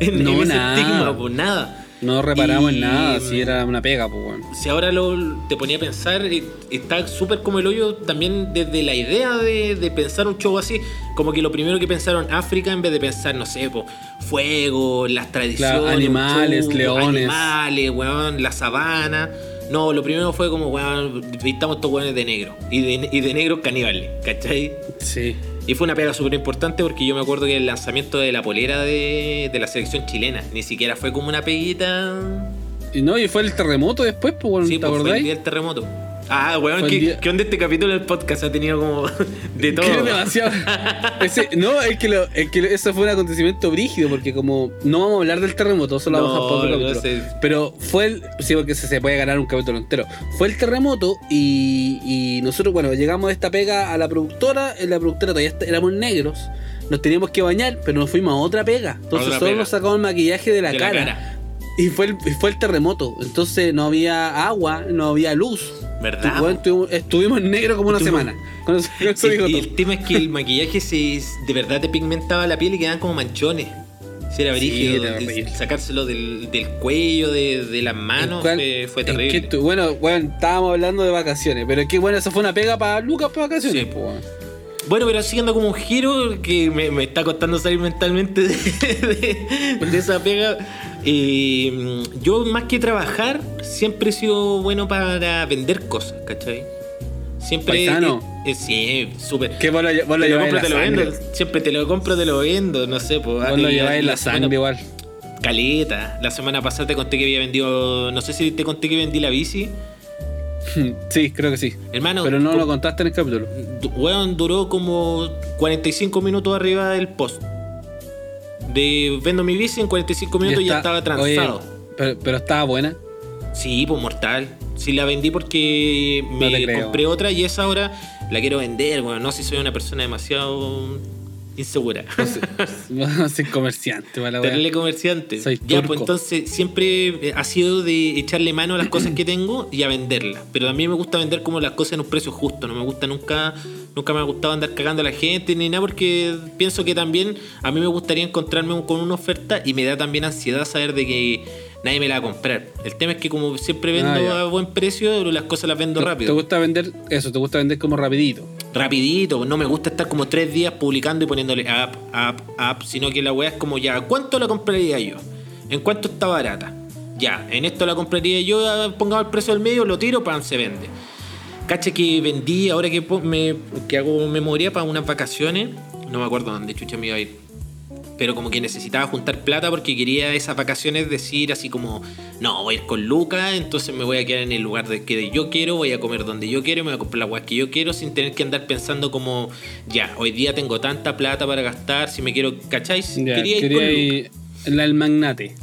en, no, ese nada. estigma, pues nada. No reparamos en nada, si era una pega, pues bueno. Si ahora lo te ponía a pensar, eh, está súper como el hoyo también desde la idea de, pensar un show así. Como que lo primero que pensaron África en vez de pensar, no sé, pues, fuego, las tradiciones. animales, leones. Animales, weón, la sabana. No, lo primero fue como, weón, vistamos estos weones de negro. Y de, y de negro caníbales, ¿cachai? Sí. Y fue una pega súper importante porque yo me acuerdo que el lanzamiento de la polera de, de la selección chilena ni siquiera fue como una peguita. Y no, y fue el terremoto después, pues, sí, ¿te pues, Fue el terremoto. Ah, weón, ¿qué, ¿qué, onda este capítulo del podcast? Ha tenido como <laughs> de todo. demasiado. <laughs> no, es que, lo, es que eso fue un acontecimiento brígido, porque como no vamos a hablar del terremoto, solo vamos a hablar otro capítulo. Pero fue el. Sí, porque se, se, puede ganar un capítulo entero. Fue el terremoto y, y nosotros, bueno, llegamos de esta pega a la productora. En la productora todavía éramos negros. Nos teníamos que bañar, pero nos fuimos a otra pega. Entonces solo nos sacamos el maquillaje de la cara. Y fue el, fue el terremoto. Entonces no había agua, no había luz. ¿Verdad? Estuvimos, estuvimos en negro como una semana. <laughs> y, el tema es que el maquillaje se, de verdad te pigmentaba la piel y quedaban como manchones. Si era brígido, sacárselo del, del, cuello, de, de las manos, fue, terrible. bueno, bueno, estábamos hablando de vacaciones, pero es que bueno, eso fue una pega para Lucas para vacaciones. bueno, pero siguiendo como un giro que me, está costando salir mentalmente de, esa pega. Eh, yo más que trabajar, siempre he sido bueno para vender cosas, ¿cachai? Siempre. Paisano. Eh, sí, súper. ¿Qué vos lo, vos lo, compro, te lo vendo. Siempre te lo compro, te lo vendo. No sé, pues. Vos lo lleváis en la sangre igual. Caleta. La semana pasada te conté que había vendido. No sé si te conté que vendí la bici. <laughs> Sí, creo que sí. Hermano. Pero no lo contaste en el capítulo. Weón, duró como 45 minutos arriba del post. De vendo mi bici en 45 minutos y ya estaba transado. pero, pero estaba buena. Sí, pues mortal. Sí, la vendí porque me compré otra y esa ahora la quiero vender. Bueno, no sé si soy una persona demasiado insegura. <laughs> No <laughs> soy comerciante, para Tenerle comerciante. ya, pues entonces siempre eh, ha sido de echarle mano a las cosas que tengo y a venderlas. Pero a mí me gusta vender como las cosas en un precio justo. No me gusta nunca, nunca me ha gustado andar cagando a la gente ni nada porque pienso que también a mí me gustaría encontrarme con una oferta y me da también ansiedad saber de que nadie me la va a comprar. El tema es que como siempre vendo ah, a buen precio, las cosas las vendo rápido. ¿Te gusta vender eso? ¿Te gusta vender como rapidito? Rapidito, no me gusta estar como tres días publicando y poniéndole app, app, app, sino que la weá es como ya, ¿cuánto la compraría yo? ¿En cuánto está barata? Ya, en esto la compraría yo, pongamos el precio del medio, lo tiro, pan, se vende. Cacha que vendí, ahora que, me, que hago memoria para unas vacaciones, no me acuerdo dónde chucha me iba a ir pero como que necesitaba juntar plata porque quería esas vacaciones decir así como, no, voy a ir con Luca, entonces me voy a quedar en el lugar de que yo quiero, voy a comer donde yo quiero, me voy a comprar la guas que yo quiero sin tener que andar pensando como, ya, hoy día tengo tanta plata para gastar, si me quiero, ¿cacháis? quería ir con Luca. el magnate.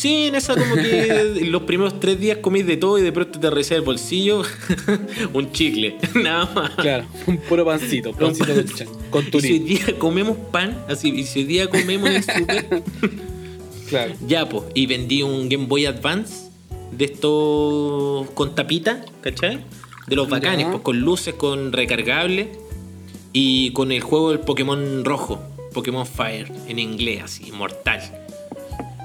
Sí, en esa como que <laughs> los primeros tres días comís de todo y de pronto te recibes el bolsillo <laughs> un chicle, <laughs> nada más. Claro, un puro pancito, pancito con, con Y si hoy día comemos pan, así, y si hoy día comemos en el super, claro. Ya, pues, y vendí un Game Boy Advance de estos con tapita, ¿cachai? De los bacanes, pues con luces, con recargable y con el juego del Pokémon rojo, Pokémon Fire, en inglés, así, mortal.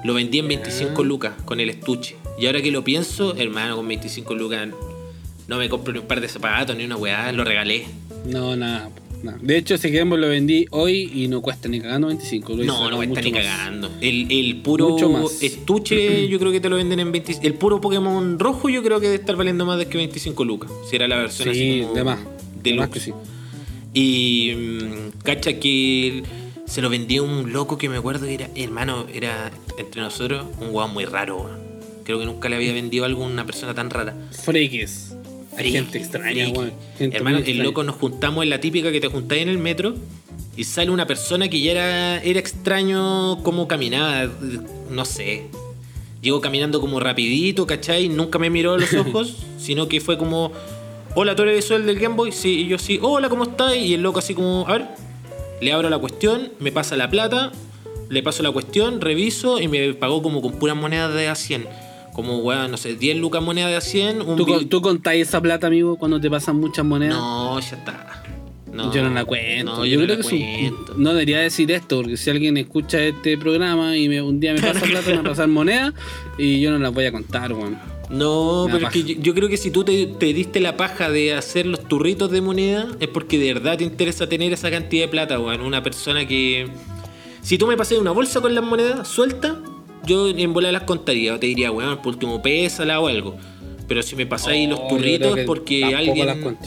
Lo vendí en 25 lucas con el estuche. Y ahora que lo pienso, hermano, con 25 lucas no me compro ni un par de zapatos ni una weá, lo regalé. No, nada. De hecho, ese Game lo vendí hoy y no cuesta ni cagando 25. no, no cuesta ni cagando. El, el puro estuche <clears throat> yo creo que te lo venden en 25. El puro Pokémon rojo yo creo que debe estar valiendo más de que 25 lucas. Si era la versión así como de más. De más que sí. Y mm, cacha que se lo vendía un loco que me acuerdo que era, hermano, era entre nosotros un guau muy raro. Creo que nunca le había vendido a alguna persona tan rara. Freaks. Hay gente extraña, weón. Hermano, el loco nos juntamos en la típica que te juntáis en el metro y sale una persona que ya era, era extraño cómo caminaba, no sé. Llegó caminando como rapidito, ¿cachai? Nunca me miró a los <laughs> ojos, sino que fue como, hola, ¿tú eres el del Game Boy? Sí, y yo sí, hola, ¿cómo estás? Y el loco así como, a ver, le abro la cuestión, me pasa la plata, le paso la cuestión, reviso y me pagó como con puras monedas de A100. Como, weón, no sé, 10 lucas monedas de A100. ¿Tú, ¿Tú contáis esa plata, amigo, cuando te pasan muchas monedas? No, ya está. yo no la cuento. yo, creo que no debería decir esto, porque si alguien escucha este programa y me, un día me pasa <laughs> plata, me va a pasar moneda y yo no las voy a contar, weón. No, pero es que yo, creo que si tú te, diste la paja de hacer los turritos de moneda, es porque de verdad te interesa tener esa cantidad de plata, weón. Una persona que. Si tú me pasé una bolsa con las monedas suelta, yo en bola las contaría. O te diría, weón, por último, pésala o algo. Pero si me pasáis los turritos, porque alguien.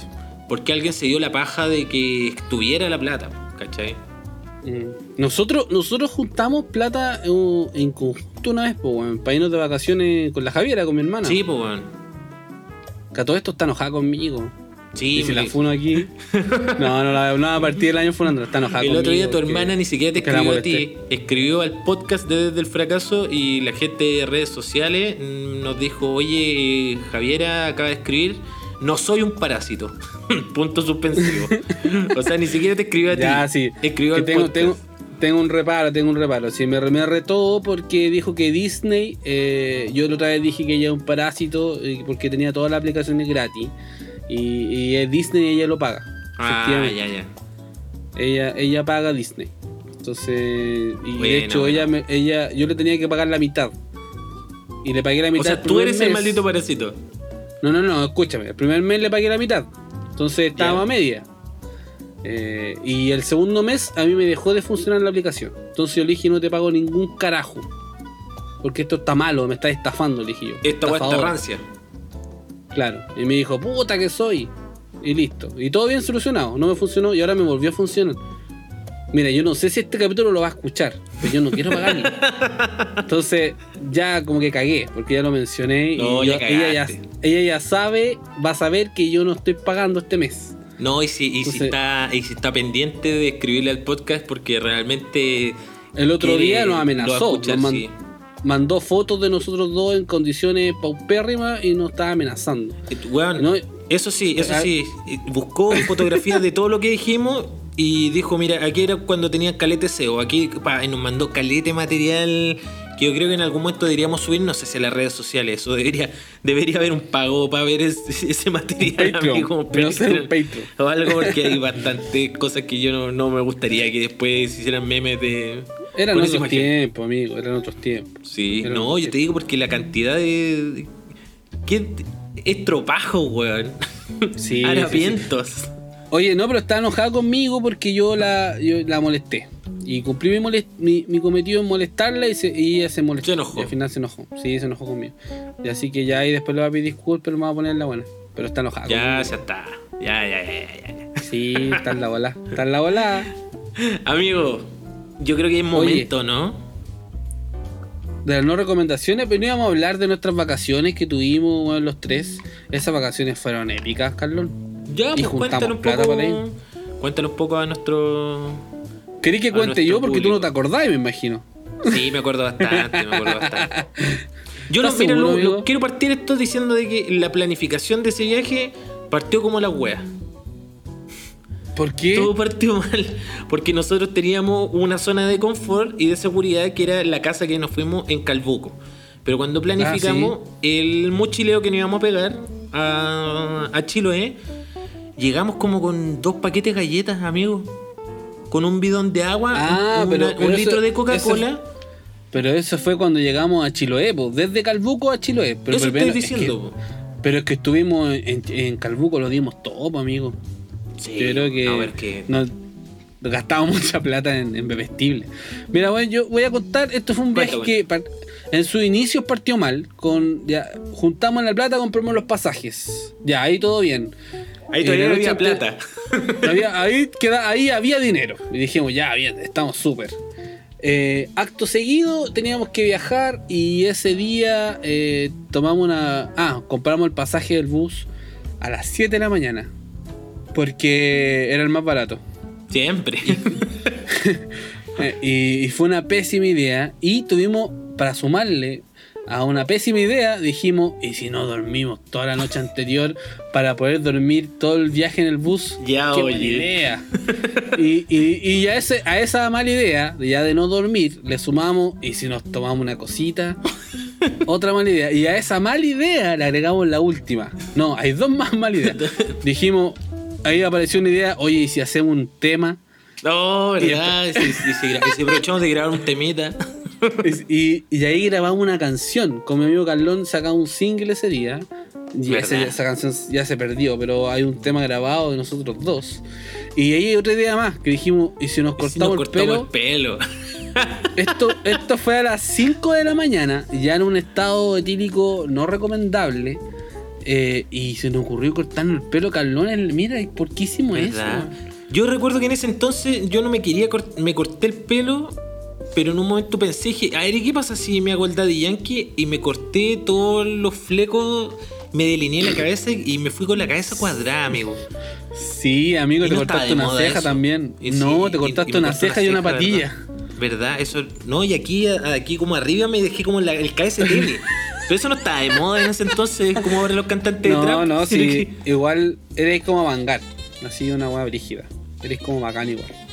Porque alguien se dio la paja de que estuviera la plata, ¿cachai? Mm. Nosotros, nosotros juntamos plata en, conjunto una vez, pues, para irnos de vacaciones con la Javiera, con mi hermana. Sí, pues, weón. Que a todo esto está enojada conmigo. Sí, y si la funo aquí. <laughs> no, no, la, no, a partir del año funando, está enojada. El otro día tu hermana ni siquiera te escribió a ti. Escribió al podcast de Desde el Fracaso y la gente de redes sociales mm, nos dijo: Oye, Javiera acaba de escribir no soy un parásito. <laughs> Punto suspensivo. o sea, ni siquiera te escribió a ti. Ya, sí. Escribió al tengo, tengo, tengo, un reparo, tengo un reparo. Sí, me, me retó porque dijo que Disney, eh, yo la otra vez dije que ella es un parásito eh, porque tenía todas las aplicaciones gratis. Y, y Disney ella lo paga. Ah, ya, ya. Ella, ella paga Disney. Entonces, y de hecho ella, me, ella, yo le tenía que pagar la mitad. Y le pagué la mitad. O sea, tú eres el maldito parásito. No, no, no, escúchame. El primer mes le pagué la mitad. Entonces estábamos a media. Eh, y el segundo mes a mí me dejó de funcionar la aplicación. Entonces yo le dije, no te pago ningún carajo. Porque esto está malo, me está estafando, le dije yo. Esto está rancia. Claro. Y me dijo, puta que soy. Y listo. Y todo bien solucionado. No me funcionó y ahora me volvió a funcionar. Mira, yo no sé si este capítulo lo va a escuchar, pero yo no quiero pagarle. <laughs> Entonces, ya como que cagué, porque ya lo mencioné. y ella, ya, ella ya sabe, va a saber que yo no estoy pagando este mes. No, y si, y si, está, y si está pendiente de escribirle al podcast, porque realmente. El otro día nos amenazó. mandó fotos de nosotros dos en condiciones paupérrimas y nos estaba amenazando. eso sí, eso ah. sí. Buscó fotografías de todo lo que dijimos y dijo, mira, aquí era cuando tenían calete SEO, aquí y nos mandó calete material que yo creo que en algún momento deberíamos subir, no sé si a las redes sociales, o debería, debería haber un pago para ver <laughs> ese, material como Patreon, o algo, porque hay bastantes cosas que yo no, me gustaría que después hicieran memes de... Eran otros tiempos, amigo, eran otros tiempos. Sí, no, yo te digo porque la cantidad de... ¿Qué? Es tropajo, weón. Sí. <laughs> Harapientos. Oye, no, pero está enojada conmigo porque yo la, la molesté. Y cumplí mi, mi, cometido en molestarla y, y ella se molestó. Se enojó. Y al final se enojó. Sí, se enojó conmigo. Y así que ya ahí después le va a pedir disculpas, pero me va a poner la buena. Pero está enojada. Ya, ya está. Ya, ya, ya, ya. Sí, está en la bola. Está en la bola. Amigo, yo creo que es momento, ¿no? De las no recomendaciones, pero no íbamos a hablar de nuestras vacaciones que tuvimos los tres. Esas vacaciones fueron épicas, Carlón. Ya, pues cuéntanos un poco. Cuéntanos un poco a nuestro. ¿Querés que cuente yo? Porque tú no te acordás, me imagino. Sí, me acuerdo bastante, me acuerdo bastante. <laughs> Yo no, mira, quiero partir esto diciendo de que la planificación de ese viaje partió como la wea. ¿Por qué? Todo partió mal. Porque nosotros teníamos una zona de confort y de seguridad que era la casa que nos fuimos en Calbuco. Pero cuando planificamos ah, el mochileo que nos íbamos a pegar a, a Chiloé, Llegamos como con dos paquetes de galletas, amigo. Con un bidón de agua, ah, un, litro de Coca-Cola. Pero eso fue cuando llegamos a Chiloé, desde Calbuco a Chiloé. Pero, eso estoy diciendo. pero es que estuvimos en, Calbuco, lo dimos todo, amigo. Sí, yo creo que, a ver qué. Nos, gastamos <laughs> mucha plata en, en, bebestible. Mira, bueno, yo voy a contar, esto fue un viaje que en sus inicios partió mal. Con, ya, juntamos la plata, compramos los pasajes. Ya, ahí todo bien. Ahí todavía no había plata. <laughs> ahí, queda, ahí había dinero. Y dijimos, ya, bien, estamos súper. Eh, acto seguido teníamos que viajar y ese día eh, tomamos una... Ah, compramos el pasaje del bus a las 7 de la mañana. Porque era el más barato. Siempre. y, <laughs> y, fue una pésima idea. Y tuvimos, para sumarle a una pésima idea, dijimos, ¿y si no dormimos toda la noche anterior para poder dormir todo el viaje en el bus? Ya, Qué idea. <laughs> y, y, a, ese, a esa mala idea, ya de no dormir, le sumamos, ¿y si nos tomamos una cosita? <laughs> Otra mala idea. Y a esa mala idea le agregamos la última. No, hay dos más malas ideas. <laughs> Dijimos, ahí apareció una idea, oye, ¿y si hacemos un tema? No, ¿verdad? Y, si, si aprovechamos de grabar un temita. Y, y ahí grabamos una canción. Con mi amigo Carlón sacamos un single ese día. Y esa canción ya se perdió, pero hay un tema grabado de nosotros dos. Y ahí hay otra idea más, que dijimos, ¿y si nos cortamos, el pelo? pelo? esto, esto fue a las 5 de la mañana, ya en un estado etílico no recomendable. Eh, y se nos ocurrió cortarnos el pelo, Carlón. Mira, ¿por qué hicimos eso? Yo recuerdo que en ese entonces yo no me quería me corté el pelo pero en un momento pensé, dije, a ver, ¿qué pasa si me hago el Daddy Yankee y me corté todos los flecos, me delineé la cabeza y me fui con la cabeza cuadrada, amigo? Sí, amigo, te cortaste una ceja también. no, te cortaste una ceja y una patilla. ¿verdad? Eso, no, y aquí, aquí como arriba me dejé como el KSTL. Pero eso no estaba de moda en ese entonces, como ahora los cantantes no, de trap. No, no, <laughs> sí. Igual eres como Vanguard. Así una hueá brígida. Eres como bacán igual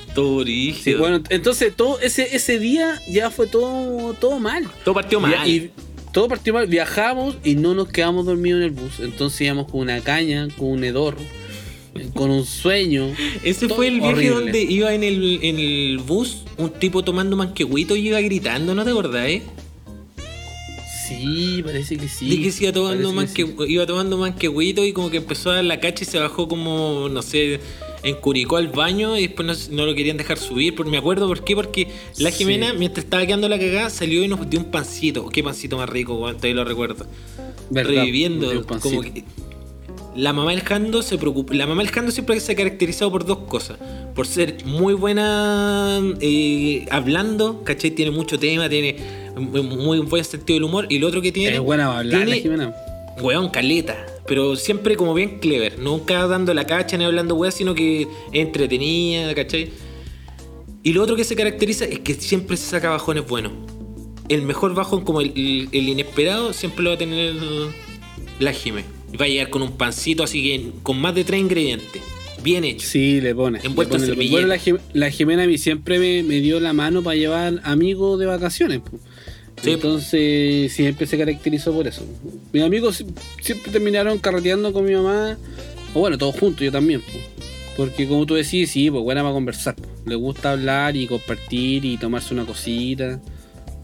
bueno, entonces todo ese, ese día ya fue todo, todo mal. Todo partió mal. Y, todo partió mal. Viajamos y no nos quedamos dormidos en el bus. Entonces íbamos con una caña, con un hedor. con un sueño. <laughs> Ese fue el viaje donde iba en el, en el bus un tipo tomando manquehuito y iba gritando, ¿no te acordás, eh? Sí, parece que sí. De que se iba tomando, manque, iba tomando manquehuito y como que empezó a dar la cacha y se bajó como, no sé, encuricó al baño y después no, lo querían dejar subir. Porque me acuerdo por qué, porque la Jimena, mientras estaba quedando la cagada, salió y nos dio un pancito. Qué pancito más rico, todavía lo recuerdo. Reviviendo, como que la mamá del Jando se preocupa. La mamá del Jando siempre se ha caracterizado por dos cosas. Por ser muy buena eh, hablando, ¿cachai? Tiene mucho tema, tiene muy buen sentido del humor. Y lo otro que tiene. Es buena hablar, tiene, Weón, caleta. Pero siempre como bien clever. Nunca dando la cacha ni hablando weón, sino que entretenida, ¿cachai? Y lo otro que se caracteriza es que siempre se saca bajones buenos. El mejor bajón, como el, el inesperado, siempre lo va a tener la Jime. Va a llegar con un pancito así que con más de tres ingredientes. Bien hecho. Sí, le pone. Envuelto en Bueno, la, la, Jimena a mí siempre me, me, dio la mano para llevar amigos de vacaciones. Entonces siempre se caracterizó por eso. Mis amigos siempre terminaron carreteando con mi mamá. O bueno, todos juntos, yo también. Porque como tú decís, sí, pues buena para conversar. Le gusta hablar y compartir y tomarse una cosita.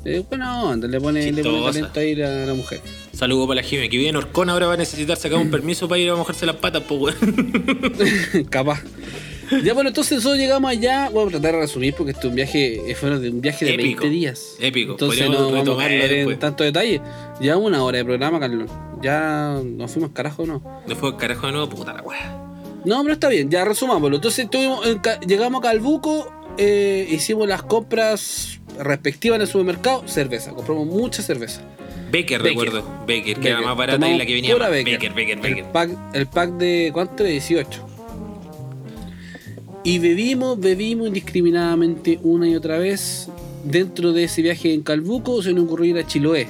Eh, bueno, le pone, le pone talento a ir a la mujer. Saludos para la Jime, que viene Orcón ahora va a necesitar sacar un <clears throat> permiso para ir a mojarse las patas, pues weón. <laughs> Capaz. <laughs> Ya bueno, entonces nosotros llegamos allá, voy a tratar de resumir porque este un viaje, eh, fue un viaje de 20 días. Épico. Entonces no vamos a en tanto detalle. Llevamos una hora de programa, Carlos. Ya nos fuimos carajo, ¿no? Nos fuimos carajo de nuevo, puta la weá. No, pero está bien, ya resumámoslo. Entonces tuvimos, llegamos a Calbuco, eh, hicimos las compras respectivas en el supermercado, cerveza. Compramos mucha cerveza. Baker, recuerdo. Baker, que era más barata y la que venía. Baker. Baker, Baker, El pack, el pack de, ¿cuánto? De 18. Y bebimos, bebimos indiscriminadamente una y otra vez. Dentro de ese viaje en Calbuco se nos ocurrió ir a Chiloé,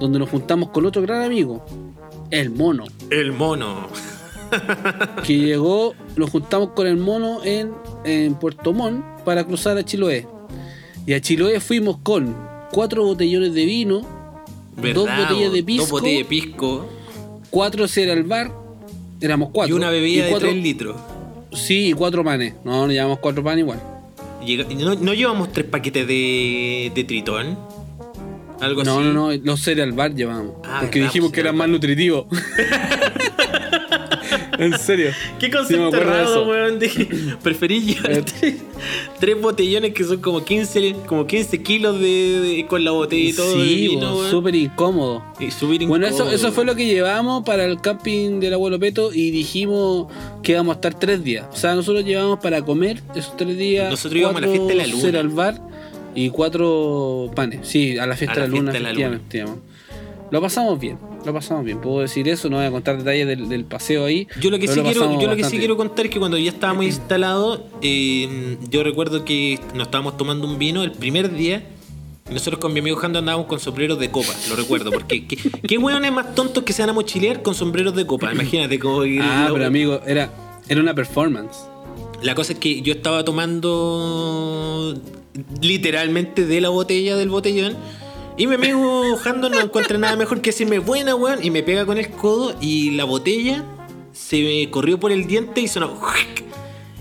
donde nos juntamos con otro gran amigo, el mono. El mono. <laughs> que llegó, nos juntamos con el mono en, en Puerto Montt para cruzar a Chiloé. Y a Chiloé fuimos con cuatro botellones de vino, dos botellas de pisco, dos botellas de pisco, cuatro cera al bar, éramos cuatro. Y una bebida de tres litros. Sí, y cuatro panes. No, nos llevamos cuatro panes igual. ¿No, llevamos tres paquetes de, de tritón? Algo no, así. No, no, no, los cereal bar llevamos. Ah, porque dijimos que eran más nutritivos. <laughs> en serio. Qué concepto raro, weón. preferí llevar <laughs> tres, botellones que son como 15, como 15 kilos de, con la botella y todo. Sí, súper incómodo. Y bueno, eso, eso fue lo que llevamos para el camping del abuelo Peto y dijimos que íbamos a estar tres días. O sea, nosotros llevamos para comer esos tres días. Nosotros íbamos a la fiesta de la luna. al bar y cuatro panes. Sí, a la fiesta, de, la luna, efectivamente. Lo pasamos bien lo pasamos bien. Puedo decir eso, no voy a contar detalles del, paseo ahí. Yo lo que, sí quiero, yo lo que sí quiero contar es que cuando ya estábamos instalados, eh, yo recuerdo que nos estábamos tomando un vino el primer día. nosotros con mi amigo Jando andábamos con sombreros de copa, lo recuerdo, porque qué, <laughs> qué hueones más tontos que se van a mochilear con sombreros de copa, imagínate cómo... <clears throat> Ah, pero amigo, era, era una performance. La cosa es que yo estaba tomando literalmente de la botella del botellón y mi amigo Jando no encuentra nada mejor que decirme buena, weón. Y me pega con el codo y la botella se me corrió por el diente y sonó.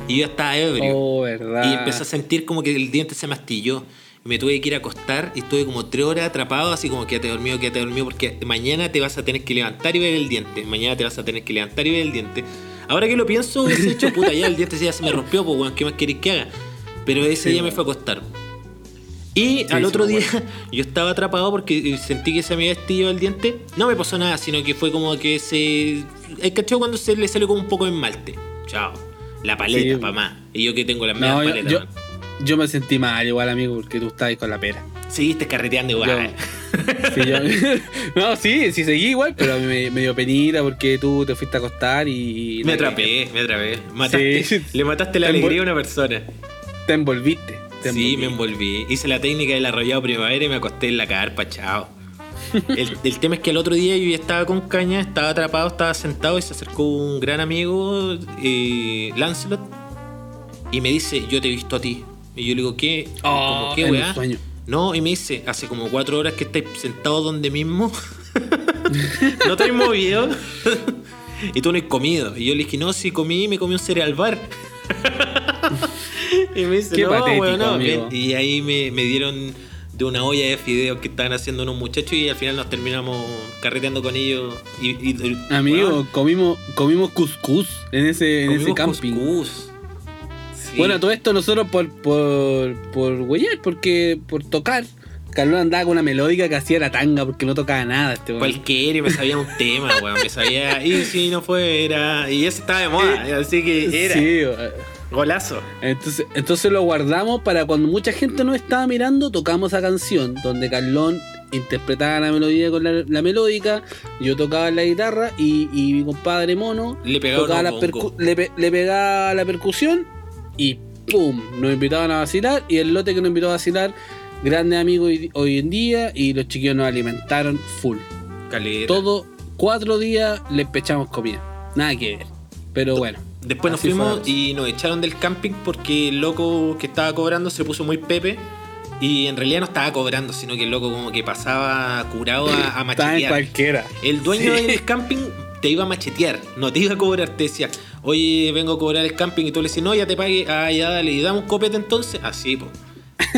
Y yo estaba ebrio. Oh. Y empecé a sentir como que el diente se mastilló. Me tuve que ir a acostar y estuve como tres horas atrapado, así como que te dormido, te dormido, porque mañana te vas a tener que levantar y ver el diente. Mañana te vas a tener que levantar y ver el diente. Ahora que lo pienso, hubiese hecho puta, ya el diente ya se me rompió, pues, weón, ¿qué más querés que haga? Pero ese día me fue a acostar. Y al otro día <laughs> yo estaba atrapado porque sentí que se me había estirado el diente. No me pasó nada, sino que fue como que se. El cachorro cuando se le salió como un poco de esmalte. Chao. La paleta, pa' más. Y yo que tengo la misma paleta. Yo, yo, me sentí mal igual, amigo, porque tú estabas con la pera. Seguiste carreteando igual. sí, <laughs> no, sí, sí seguí igual, pero mí me, dio penita porque tú te fuiste a acostar y. me atrapé, me atrapé. Mataste, Le mataste la alegría a una persona. Te envolviste sí, me envolví. Hice la técnica del arrollado primavera y me acosté en la carpa, chao. el, tema es que el otro día yo ya estaba con caña, estaba atrapado, estaba sentado y se acercó un gran amigo, eh, Lancelot, y me dice, yo te he visto a ti. Y yo le digo, ¿qué? Oh, ¿Qué weá? No, y me dice, hace como cuatro horas que estáis sentado donde mismo. <laughs> no te has movido. <laughs> y tú no has comido. Y yo le dije, no, sí comí, me comí un cereal bar. <laughs> y me dice, Qué no, patético, weón, no. amigo. Y ahí me, me dieron de una olla de fideos que estaban haciendo unos muchachos y al final nos terminamos carreteando con ellos. Y, y- Amigo, weón, comimos, comimos cuscús en ese, en ese camping. cuscús. Sí. Bueno, todo esto nosotros por, por, por huellar, porque por tocar. Carlos andaba con una melódica que hacía la tanga porque no tocaba nada este weón. Cualquiera, y me sabía un <laughs> tema, weón. Me sabía. Y si no fuera. Y ese estaba de moda. Así que era. Sí, eh, Golazo. entonces, entonces lo guardamos para cuando mucha gente nos estaba mirando, tocamos esa canción donde Carlón interpretaba la melodía con la, la melódica, yo tocaba la guitarra y, y mi compadre mono Le pegaba tocaba la percu- le, pe- le pegaba la percusión y ¡pum! Nos invitaban a vacilar y el lote que nos invitó a vacilar, grande amigo hoy, hoy en día y los chiquillos nos alimentaron full. Caleta. Todo, cuatro días les pechamos comida. Nada que ver. Pero bueno. Después nos así fuimos y nos echaron del camping porque el loco que estaba cobrando se puso muy pepe. Y en realidad no estaba cobrando, sino que el loco como que pasaba curado a, a Estaba en machetear. cualquiera. El dueño Sí. del camping te iba a machetear, no te iba a cobrar, te decía, oye, vengo a cobrar el camping y tú le decís, no, ya te pague, ah, ya dale, y damos un copete entonces, así, pues.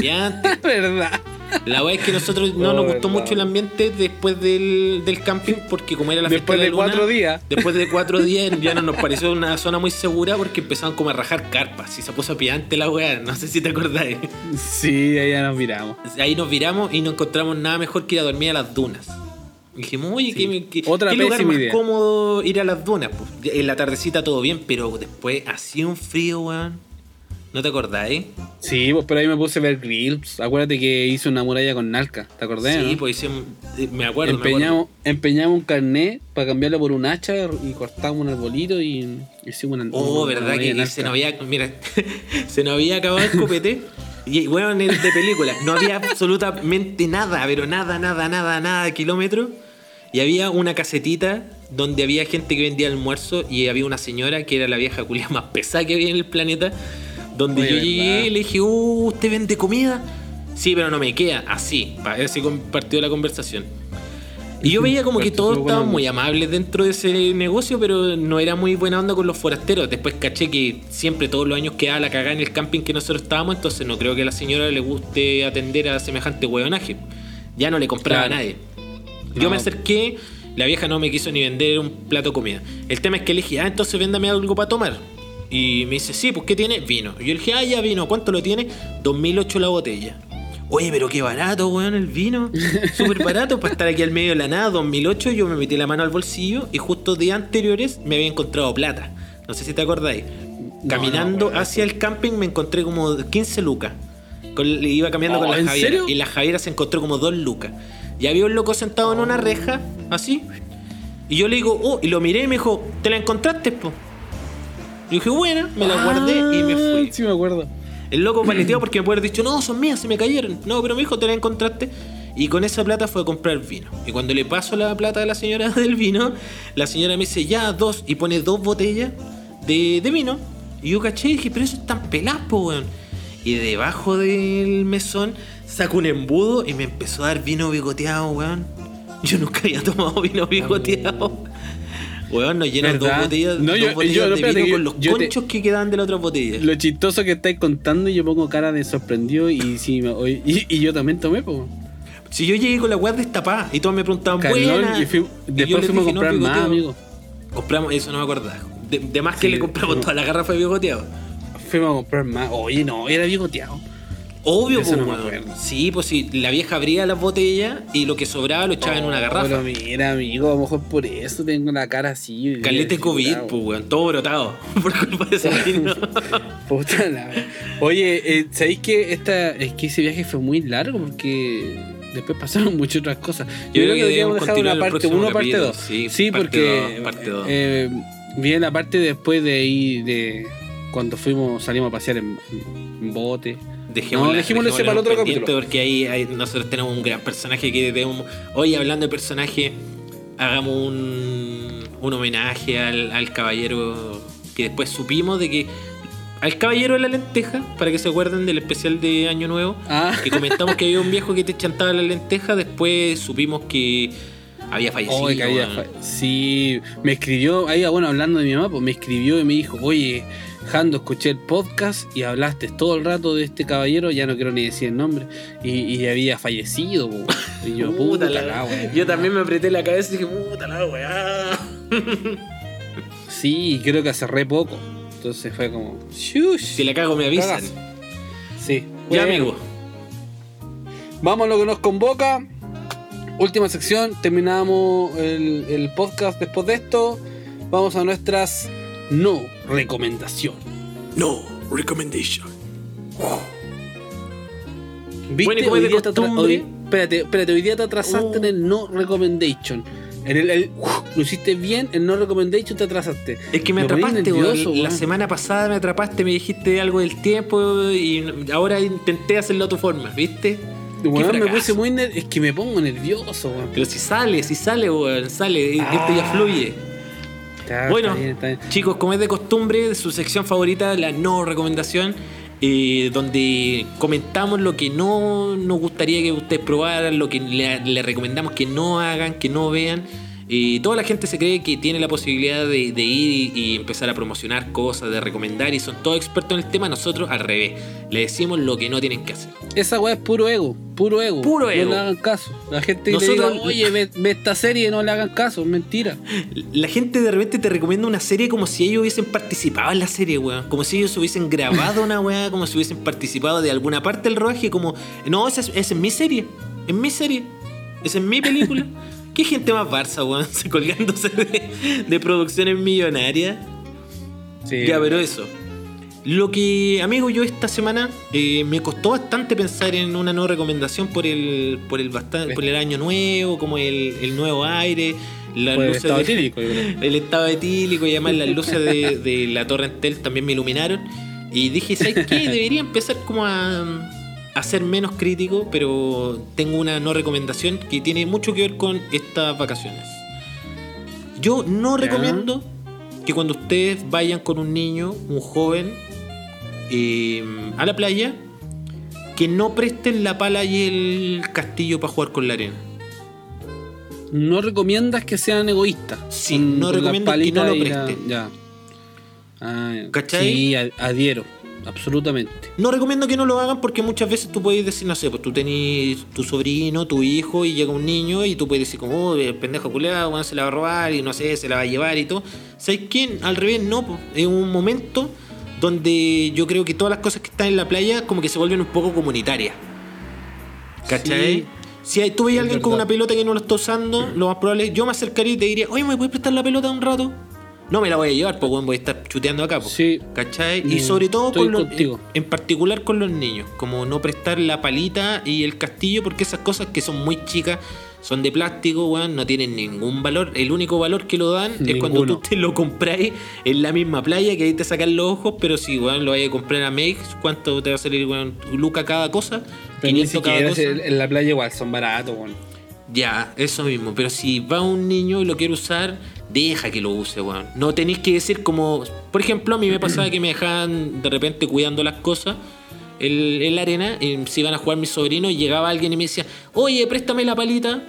Ya antes, <laughs> ¿Verdad? La weá es que nosotros no nos gustó verdad. mucho el ambiente después del, del camping, porque como era la fiesta Después de, de la luna, cuatro días. Después de cuatro <laughs> días ya no nos pareció una zona muy segura porque empezaban como a rajar carpas y se puso pillante la weá, no sé si te acordáis. Sí, ahí ya nos miramos. Ahí nos viramos y no encontramos nada mejor que ir a dormir a las dunas. Y dijimos, oye, Sí. ¿qué, qué- Otra qué lugar más idea. cómodo ir a las dunas? Pues, en la tardecita todo bien, pero después hacía un frío, weón. ¿No te acordáis? Sí, pues pero ahí me puse a ver grills. Acuérdate que hice una muralla con Nalca, ¿te acordás? Sí, no? pues hicimos, eh, me acuerdo, me empeñamos, empeñamos un carnet para cambiarlo por un hacha y cortamos un arbolito y hicimos una. Oh, una verdad que se nos había. Mira, <laughs> se nos había acabado el copete. Y el de película. No había absolutamente nada, pero nada, nada, nada, nada de kilómetros. Y había una casetita donde había gente que vendía almuerzo y había una señora que era la vieja culia más pesada que había en el planeta. Donde yo ¿verdad? llegué le dije, uh, ¿usted vende comida? Sí, pero no me queda. Así, así compartió la conversación. Y yo veía como que todos estaban muy amables dentro de ese negocio, pero no era muy buena onda con los forasteros. Después caché que siempre todos los años quedaba la cagada en el camping que nosotros estábamos, entonces no creo que a la señora le guste atender a semejante hueonaje. Ya no le compraba Claro. a nadie. Yo No. me acerqué, la vieja no me quiso ni vender un plato de comida. El tema es que le dije, ah, entonces véndame algo para tomar. Y me dice, sí, pues ¿qué tiene? Vino. Y yo le dije, ah, ya vino. ¿Cuánto lo tiene? 2008 la botella. Oye, pero qué barato, weón, el vino. <laughs> Súper barato para estar aquí al medio de la nada. 2008 yo me metí la mano al bolsillo y justo días anteriores me había encontrado plata. No sé si te acordáis. Caminando no, hacia el camping me encontré como 15 lucas. Con- iba caminando Oh, con la ¿en Javiera. serio? Y la Javiera se encontró como 2 lucas. Y había un loco sentado en una reja, así. Y yo le digo, oh, y lo miré y me dijo, ¿te la encontraste, po? Y dije, bueno, me la guardé y me Ah, fui. Sí, me acuerdo. El loco paleteado porque me puede haber dicho, no, son mías, se me cayeron. No, pero me dijo, te la encontraste. Y con esa plata fue a comprar vino. Y cuando le paso la plata a la señora <laughs> del vino, la señora me dice, ya, dos. Y pone dos botellas de, de vino. Y yo caché y dije, pero eso es tan pelapo, weón. Y debajo del mesón saco un embudo y me empezó a dar vino bigoteado, weón. Yo nunca había tomado vino bigoteado. Weón, nos llenan dos ¿Verdad? botellas, No, dos yo- botellas yo- no, de vino yo- con los te- conchos que quedaban de la otra botella. Lo chistoso que estáis contando y yo pongo cara de sorprendido y me- oye, y, y yo también tomé, pues. Si yo llegué con la weá destapada y todos me preguntaban, buena. y fui- después fuimos a no, comprar más, amigo. Compramos, eso no me acordaba. De, de más que le compramos no. toda la garrafa de bigoteado. Fuimos a comprar más. Oye, no, era bigoteado. Obvio, pues, no weón. Sí, pues sí, la vieja abría las botellas y lo que sobraba lo echaba en una garrafa. Pero mira, amigo, a lo mejor por eso tengo la cara así. Calete COVID, pues, weón. Todo brotado. <laughs> Por culpa de ese. <laughs> Puta la. Oye, eh, ¿sabéis que esta, es que ese viaje fue muy largo? Porque después pasaron <laughs> muchas otras cosas. Yo, creo, que deberíamos dejar una parte próximo 1 parte capítulo. 2. Sí, Sí, parte porque dos, parte dos. eh, viene la parte después de ahí, de cuando fuimos, salimos a pasear en, en bote. Dejémosla- No, dejémoslo ese para otro capítulo. Porque ahí, ahí nosotros tenemos un gran personaje que debemos. Hoy hablando de personaje, hagamos un, un homenaje al, al caballero que después supimos de que. Al caballero de la lenteja, para que se acuerden del especial de Año Nuevo, Ah, que comentamos que había un viejo que te chantaba la lenteja, después supimos que Había fallecido. sí, me escribió, ahí bueno, hablando de mi mamá, pues me escribió y me dijo, oye, Jando, escuché el podcast y hablaste todo el rato de este caballero, ya no quiero ni decir el nombre, y, había fallecido, Y yo, puta, la, Yo también me apreté la cabeza y dije, puta la weá. <laughs> sí, creo que hace re poco. Entonces fue como, Si la cago me avisan. Sí. Ya, amigo. Vamos a lo que nos convoca. Última sección, terminamos el, podcast después de esto. Vamos a nuestras no recomendación. No recommendation. ¿Viste? Bueno, hoy, día te espérate, espérate, hoy día te atrasaste en el no recommendation. En el, lo hiciste bien, el no recommendation te atrasaste. Es que me, atrapaste, La semana pasada me atrapaste, me dijiste algo del tiempo y ahora intenté hacerlo a tu forma, ¿viste? Bueno, me puse muy Es que me pongo nervioso, weón. Pero si sale, si sale, weón, sale. Esto ya ah. Bueno, chicos, como es de costumbre, su sección favorita, la no recomendación, eh, donde comentamos lo que no nos gustaría que ustedes probaran, lo que le recomendamos que no hagan, que no vean. Y toda la gente se cree que tiene la posibilidad de, ir y, empezar a promocionar cosas, de recomendar, y son todos expertos en el tema. Nosotros al revés, le decimos lo que no tienen que hacer. Esa weá es puro ego, puro ego. Puro ego. No le hagan caso. La gente nosotros, oye, ve, esta serie no le hagan caso, mentira. <laughs> La gente de repente te recomienda una serie como si ellos hubiesen participado en la serie, weón. Como si ellos hubiesen grabado una weá, como si hubiesen participado de alguna parte del rodaje, como, no, esa es, esa es mi serie, es mi serie, esa es mi película. <laughs> ¿Qué gente más Barça, weón? <laughs> Se colgándose de, producciones millonarias. Sí. Ya, pero eso. Lo que, amigo, yo esta semana eh, me costó bastante pensar en una nueva recomendación por el por el, por el año nuevo, como el, nuevo aire, las luces el estado etílico. <laughs> El estado etílico y además las luces de, de la Torre Entel también me iluminaron. Y dije, ¿sabes qué? <laughs> Debería empezar como a a ser menos crítico, pero tengo una no recomendación que tiene mucho que ver con estas vacaciones. Yo no recomiendo que cuando ustedes vayan con un niño, un joven, eh, a la playa, que no presten la pala y el castillo para jugar con la arena. No recomiendas que sean egoístas. Sí, no recomiendo que no lo presten. ya. Ah, Sí, adhiero absolutamente. No recomiendo que no lo hagan porque muchas veces tú puedes decir, no sé, pues tú tenés tu sobrino, tu hijo y llega un niño y tú puedes decir como, oh, el pendejo culeado, bueno, se la va a robar y no sé, se la va a llevar y todo. ¿Sabes quién? Al revés, no, pues, es un momento donde yo creo que todas las cosas que están en la playa como que se vuelven un poco comunitarias. ¿Cachai? Si tú ves a alguien con una pelota que no lo está usando, lo más probable es yo me acercaría y te diría, oye, ¿me puedes prestar la pelota un rato? No me la voy a llevar, pues voy a estar chuteando acá. Sí. ¿Cachai? Y mm, sobre todo con los, en, particular con los niños, como no prestar la palita y el castillo, porque esas cosas que son muy chicas, son de plástico, weón, no tienen ningún valor. El único valor que lo dan es cuando tú te lo compráis en la misma playa, que ahí te sacan los ojos, pero si, weón, lo vayas a comprar a Make, ¿cuánto te va a salir, weón? Luca cada cosa. Pero ni siquiera en la playa igual, son baratos, weón. Ya, eso mismo. Pero si va un niño y lo quiere usar, deja que lo use, weón. No tenéis que decir como. Por ejemplo, a mí me pasaba que me dejaban de repente cuidando las cosas en, la arena. Y si iban a jugar mis sobrinos, llegaba alguien y me decía, oye, préstame la palita.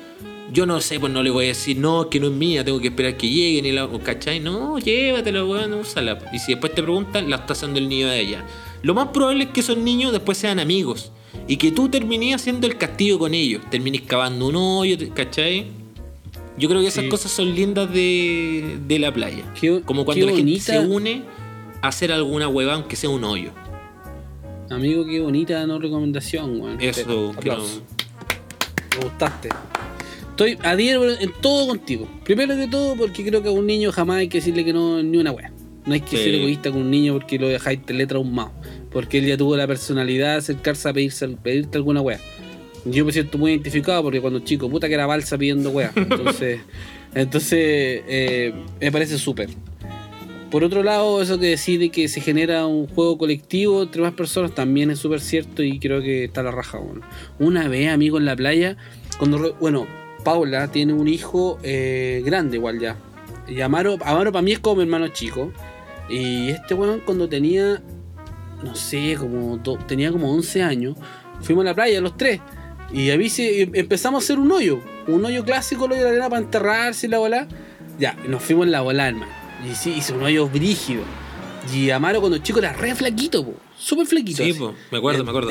Yo no sé, pues no le voy a decir, no, que no es mía, tengo que esperar que lleguen y la. ¿cachai? No, llévatela, weón, úsala. Y si después te preguntan, la está haciendo el niño de ella. Lo más probable es que esos niños después sean amigos. Y que tú termines haciendo el castillo con ellos. Termines cavando un hoyo, ¿cachai? Yo creo que esas cosas son lindas de, de la playa. Como cuando la gente se une a hacer alguna hueva, aunque sea un hoyo. Amigo, qué bonita no recomendación, weón. Eso, Me gustaste. Estoy adhiero en todo contigo. Primero de todo, porque creo que a un niño jamás hay que decirle que no ni una wea. No hay que ser egoísta con un niño porque lo dejáis más Porque él ya tuvo la personalidad de acercarse a pedirse, pedirte alguna wea. Yo me siento muy identificado porque cuando chico, puta que era balsa pidiendo weá. <laughs> Entonces, entonces eh, me parece súper. Por otro lado, eso que decide que se genera un juego colectivo entre más personas también es súper cierto y creo que está la raja. Bueno. Una vez, amigo, en la playa, cuando, bueno, Paula tiene un hijo eh, grande igual ya. Y Amaro, Amaro para mí es como mi hermano chico. Y este weón cuando tenía, no sé, como tenía como 11 años, fuimos a la playa los tres. Y a mí empezamos a hacer un hoyo. un hoyo clásico, el hoyo de arena para enterrarse y la bola. Ya, nos fuimos en la bola, hermano. Y sí, hizo un hoyo brígido. Y Amaro cuando chico era re flaquito, po. Súper flaquito. Sí, po. me acuerdo, me acuerdo.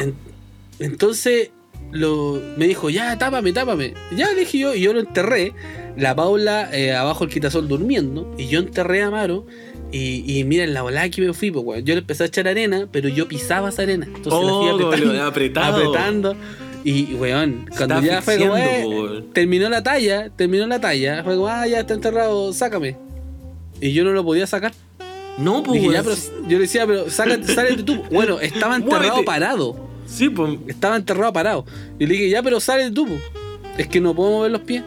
entonces lo, me dijo, ya, tápame, tápame. Ya le dije yo, y yo lo enterré. La Paula eh, abajo el quitasol durmiendo. Y yo enterré a Amaro. Y, y miren la bola que me fui, pues, Yo le empecé a echar arena, pero yo pisaba esa arena. Entonces oh, la fui apretando. <laughs> apretando. Y, weón, cuando ya fue como, eh, terminó la talla, terminó la talla, fue como, ah, ya está enterrado, sácame. Y yo no lo podía sacar. No, pues. yo le decía, pero sácate, <laughs> sale de tú. Bueno, estaba enterrado parado. Sí, pues. Estaba enterrado parado. Y le dije, ya, pero sale de tú. Es que no puedo mover los pies.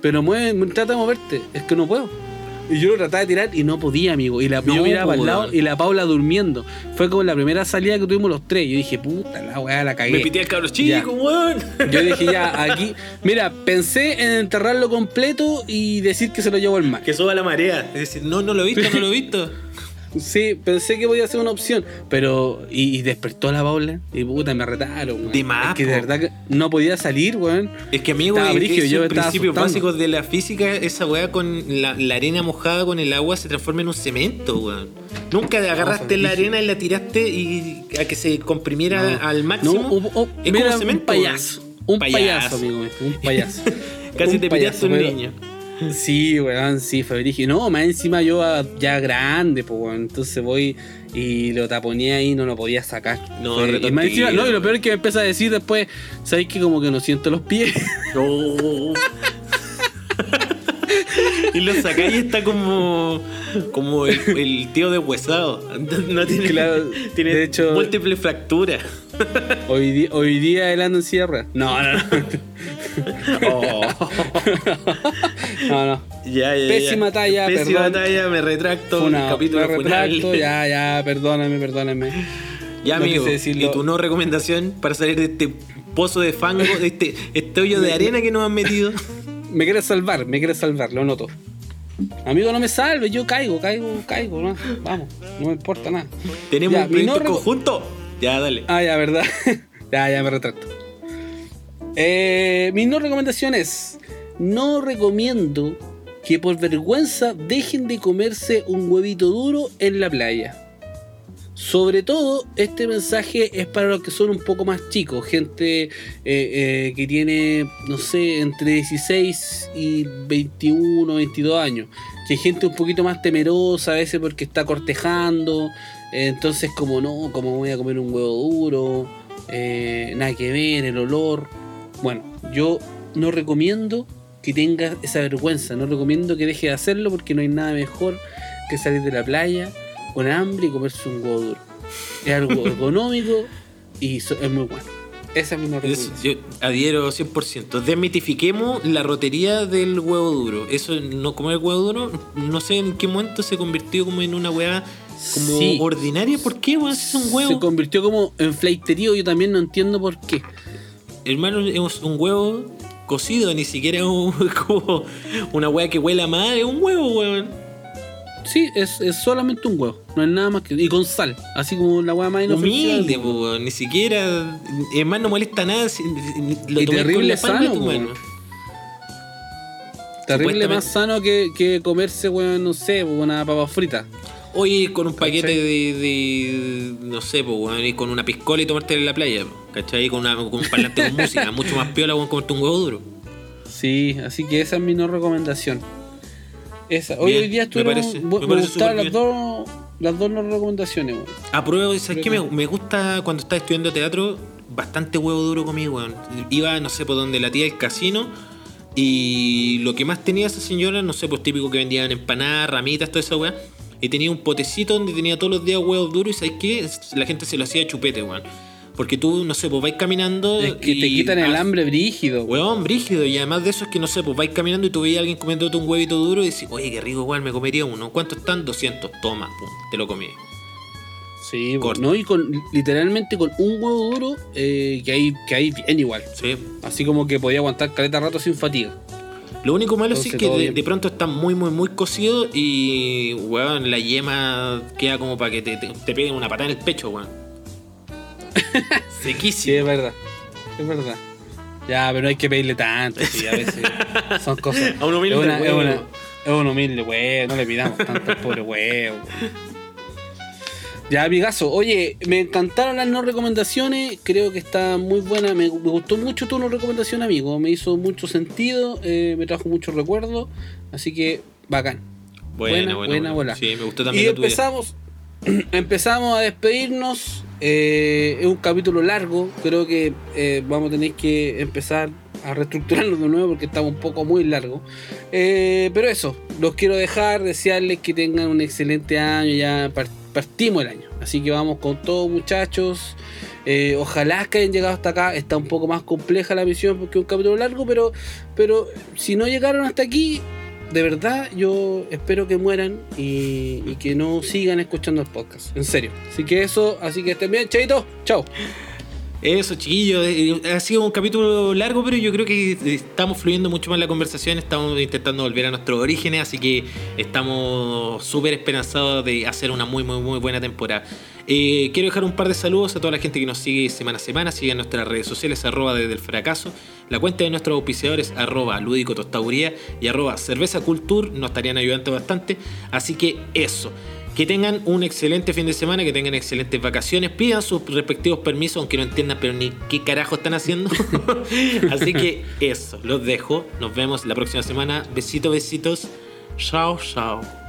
Pero mueve, trata de moverte. Es que no puedo. Y yo lo trataba de tirar y no podía, amigo. Y la, yo miraba para el lado y la Paula durmiendo. Fue como la primera salida que tuvimos los tres. Yo dije, puta, la weá la cagué. Me pité al cabros chico, weón. Yo dije, ya, <laughs> aquí. Mira, pensé en enterrarlo completo y decir que se lo llevo el mar. Que suba la marea. Es decir, no, no lo he visto, no lo he visto. <laughs> Sí, pensé que podía ser una opción, pero. Y, despertó la Paula y puta, me retaron. De más. Es que de verdad que no podía salir, weón. Es que amigo, estaba es, es yo principios básicos de la física, esa weá con la, arena mojada con el agua se transforma en un cemento, weón. Nunca agarraste la arena y la tiraste y a que se comprimiera al máximo. No, es como cemento. Un payaso. Un payaso, amigo, un payaso. <laughs> Casi te pillaste un niño. Sí, weón, sí, fue No, más encima yo ya grande, pues, weón. Entonces voy y lo taponé ahí y no lo podía sacar. No, y más encima, no, y lo peor es que me empieza a decir después, ¿sabes que como que no siento los pies? <laughs> No. <laughs> y lo sacáis y está como como el, tío de huesado. <laughs> No tiene, claro, tiene de hecho, múltiples fracturas. Hoy, día, hoy día él anda en. No, no, no. Oh. no, no. Ya, ya, Pésima talla, Pésima talla, me retracto. Una, capítulo me retracto, ya, <laughs> ya, perdóname, perdóname. Ya, amigo. ¿Y tu no recomendación para salir de este pozo de fango, de este, este hoyo de arena que nos han metido? <laughs> me quieres salvar, me quieres salvar, lo noto. Amigo, no me salve, yo caigo, caigo, caigo, ¿no? Vamos, no me importa nada. Tenemos un proyecto conjunto. Ya, dale. Ah, ya, verdad. <laughs> ya, ya me retracto. Eh, mi no recomendación es: no recomiendo que por vergüenza dejen de comerse un huevito duro en la playa. Sobre todo, este mensaje es para los que son un poco más chicos, gente eh, eh, que tiene, no sé, entre 16 y 21, 22 años. Que gente un poquito más temerosa a veces porque está cortejando. Entonces, como no, como voy a comer un huevo duro, eh, nada que ver, el olor. Bueno, yo no recomiendo que tenga esa vergüenza, no recomiendo que deje de hacerlo porque no hay nada mejor que salir de la playa con hambre y comerse un huevo duro. Es algo <laughs> económico y es muy bueno. Esa es mi Yo adhiero 100%. Desmitifiquemos la rotería del huevo duro. Eso, no comer huevo duro, no sé en qué momento se convirtió como en una hueá como ordinaria. ¿Por qué, weón? Es un huevo. Se convirtió como en fleiterío, yo también no entiendo por qué. Hermano, es un huevo cocido, ni siquiera un, <laughs> como una hueá que huela mal, es un huevo, weón. Sí, es, solamente un huevo. No es nada más que. Y con sal. Así como la hueá más inofensiva. Humilde, po, ni siquiera. Es más, no molesta nada. lo y terrible sano, Terrible más sano que, comerse, weón, no sé, una papa frita. Oye, con un paquete de, No sé, pues, weón, y con una piscola y tomarte en la playa, ¿cachai? Con, una, con un parlante con música. <laughs> Mucho más piola, weón, comerte un huevo duro. Sí, así que esa es mi no recomendación. Esa. Hoy, hoy día estuvieron. Me, parece, me, me gustaron las dos, las dos recomendaciones, weón. Apruebo, ¿sabes qué? Me, me, gusta cuando estás estudiando teatro, bastante huevo duro conmigo, weón. Iba, no sé, por donde la tía del casino. Y lo que más tenía esa señora, no sé, pues típico que vendían empanadas, ramitas, toda esa weá. Y tenía un potecito donde tenía todos los días huevos duros y ¿sabes qué? La gente se lo hacía chupete, weón. Porque tú, no sé, pues vais caminando. Es que te quitan el hambre brígido. Huevón, brígido. Y además de eso es que, no sé, pues vais caminando y tú veías a alguien comiéndote un huevito duro y decís, oye, qué rico, igual me comería uno. ¿Cuánto están? 200. Toma, pum, te lo comí. Sí, pues, no, y con literalmente con un huevo duro eh, que hay que hay bien igual. Sí. Así como que podía aguantar caleta rato sin fatiga. Lo único malo es que de, pronto está muy, muy, muy cocido y, weón, la yema queda como para que te, te, te peguen una patada en el pecho, weón. <laughs> Sequísimo. Sí, es verdad. Es verdad. Ya, pero no hay que pedirle tanto, sí, a veces son cosas. <laughs> A un humilde es, una, es, una- es un humilde huevo, no le pidamos tanto al pobre huevo. Ya, amigazo, oye, me encantaron las no recomendaciones, creo que está muy buena, me, me gustó mucho tu no recomendación, amigo, me hizo mucho sentido, eh, me trajo muchos recuerdos, así que bacán. Buena, Buena, buena, buena. Sí, me gustó también Y la tuya. empezamos, <clears throat> empezamos a despedirnos. eh, es un capítulo largo. Creo que eh, vamos a tener que empezar a reestructurarnos de nuevo porque estamos un poco muy largo. Pero eso, los quiero dejar, desearles que tengan un excelente año. Ya par- partimos el año. Así que vamos con todo, muchachos. Eh, ojalá que hayan llegado hasta acá. Está un poco más compleja la misión porque es un capítulo largo, pero, pero si no llegaron hasta aquí, de verdad yo espero que mueran y, que no sigan escuchando el podcast. En serio. Así que eso, así que estén bien, chaito, chao. Eso, chiquillos, eh, ha sido un capítulo largo, pero yo creo que estamos fluyendo mucho más la conversación, estamos intentando volver a nuestros orígenes, así que estamos súper esperanzados de hacer una muy, muy, muy buena temporada. Eh, quiero dejar un par de saludos a toda la gente que nos sigue semana a semana, sigue en nuestras redes sociales, arroba desde el fracaso, la cuenta de nuestros auspiciadores, arroba lúdico tostauría y arroba cerveza cultur, nos estarían ayudando bastante, así que eso. Que tengan un excelente fin de semana, que tengan excelentes vacaciones, pidan sus respectivos permisos, aunque no entiendan, pero ni qué carajo están haciendo. <laughs> Así que eso, los dejo. Nos vemos la próxima semana. Besitos, besitos. Chao, chao.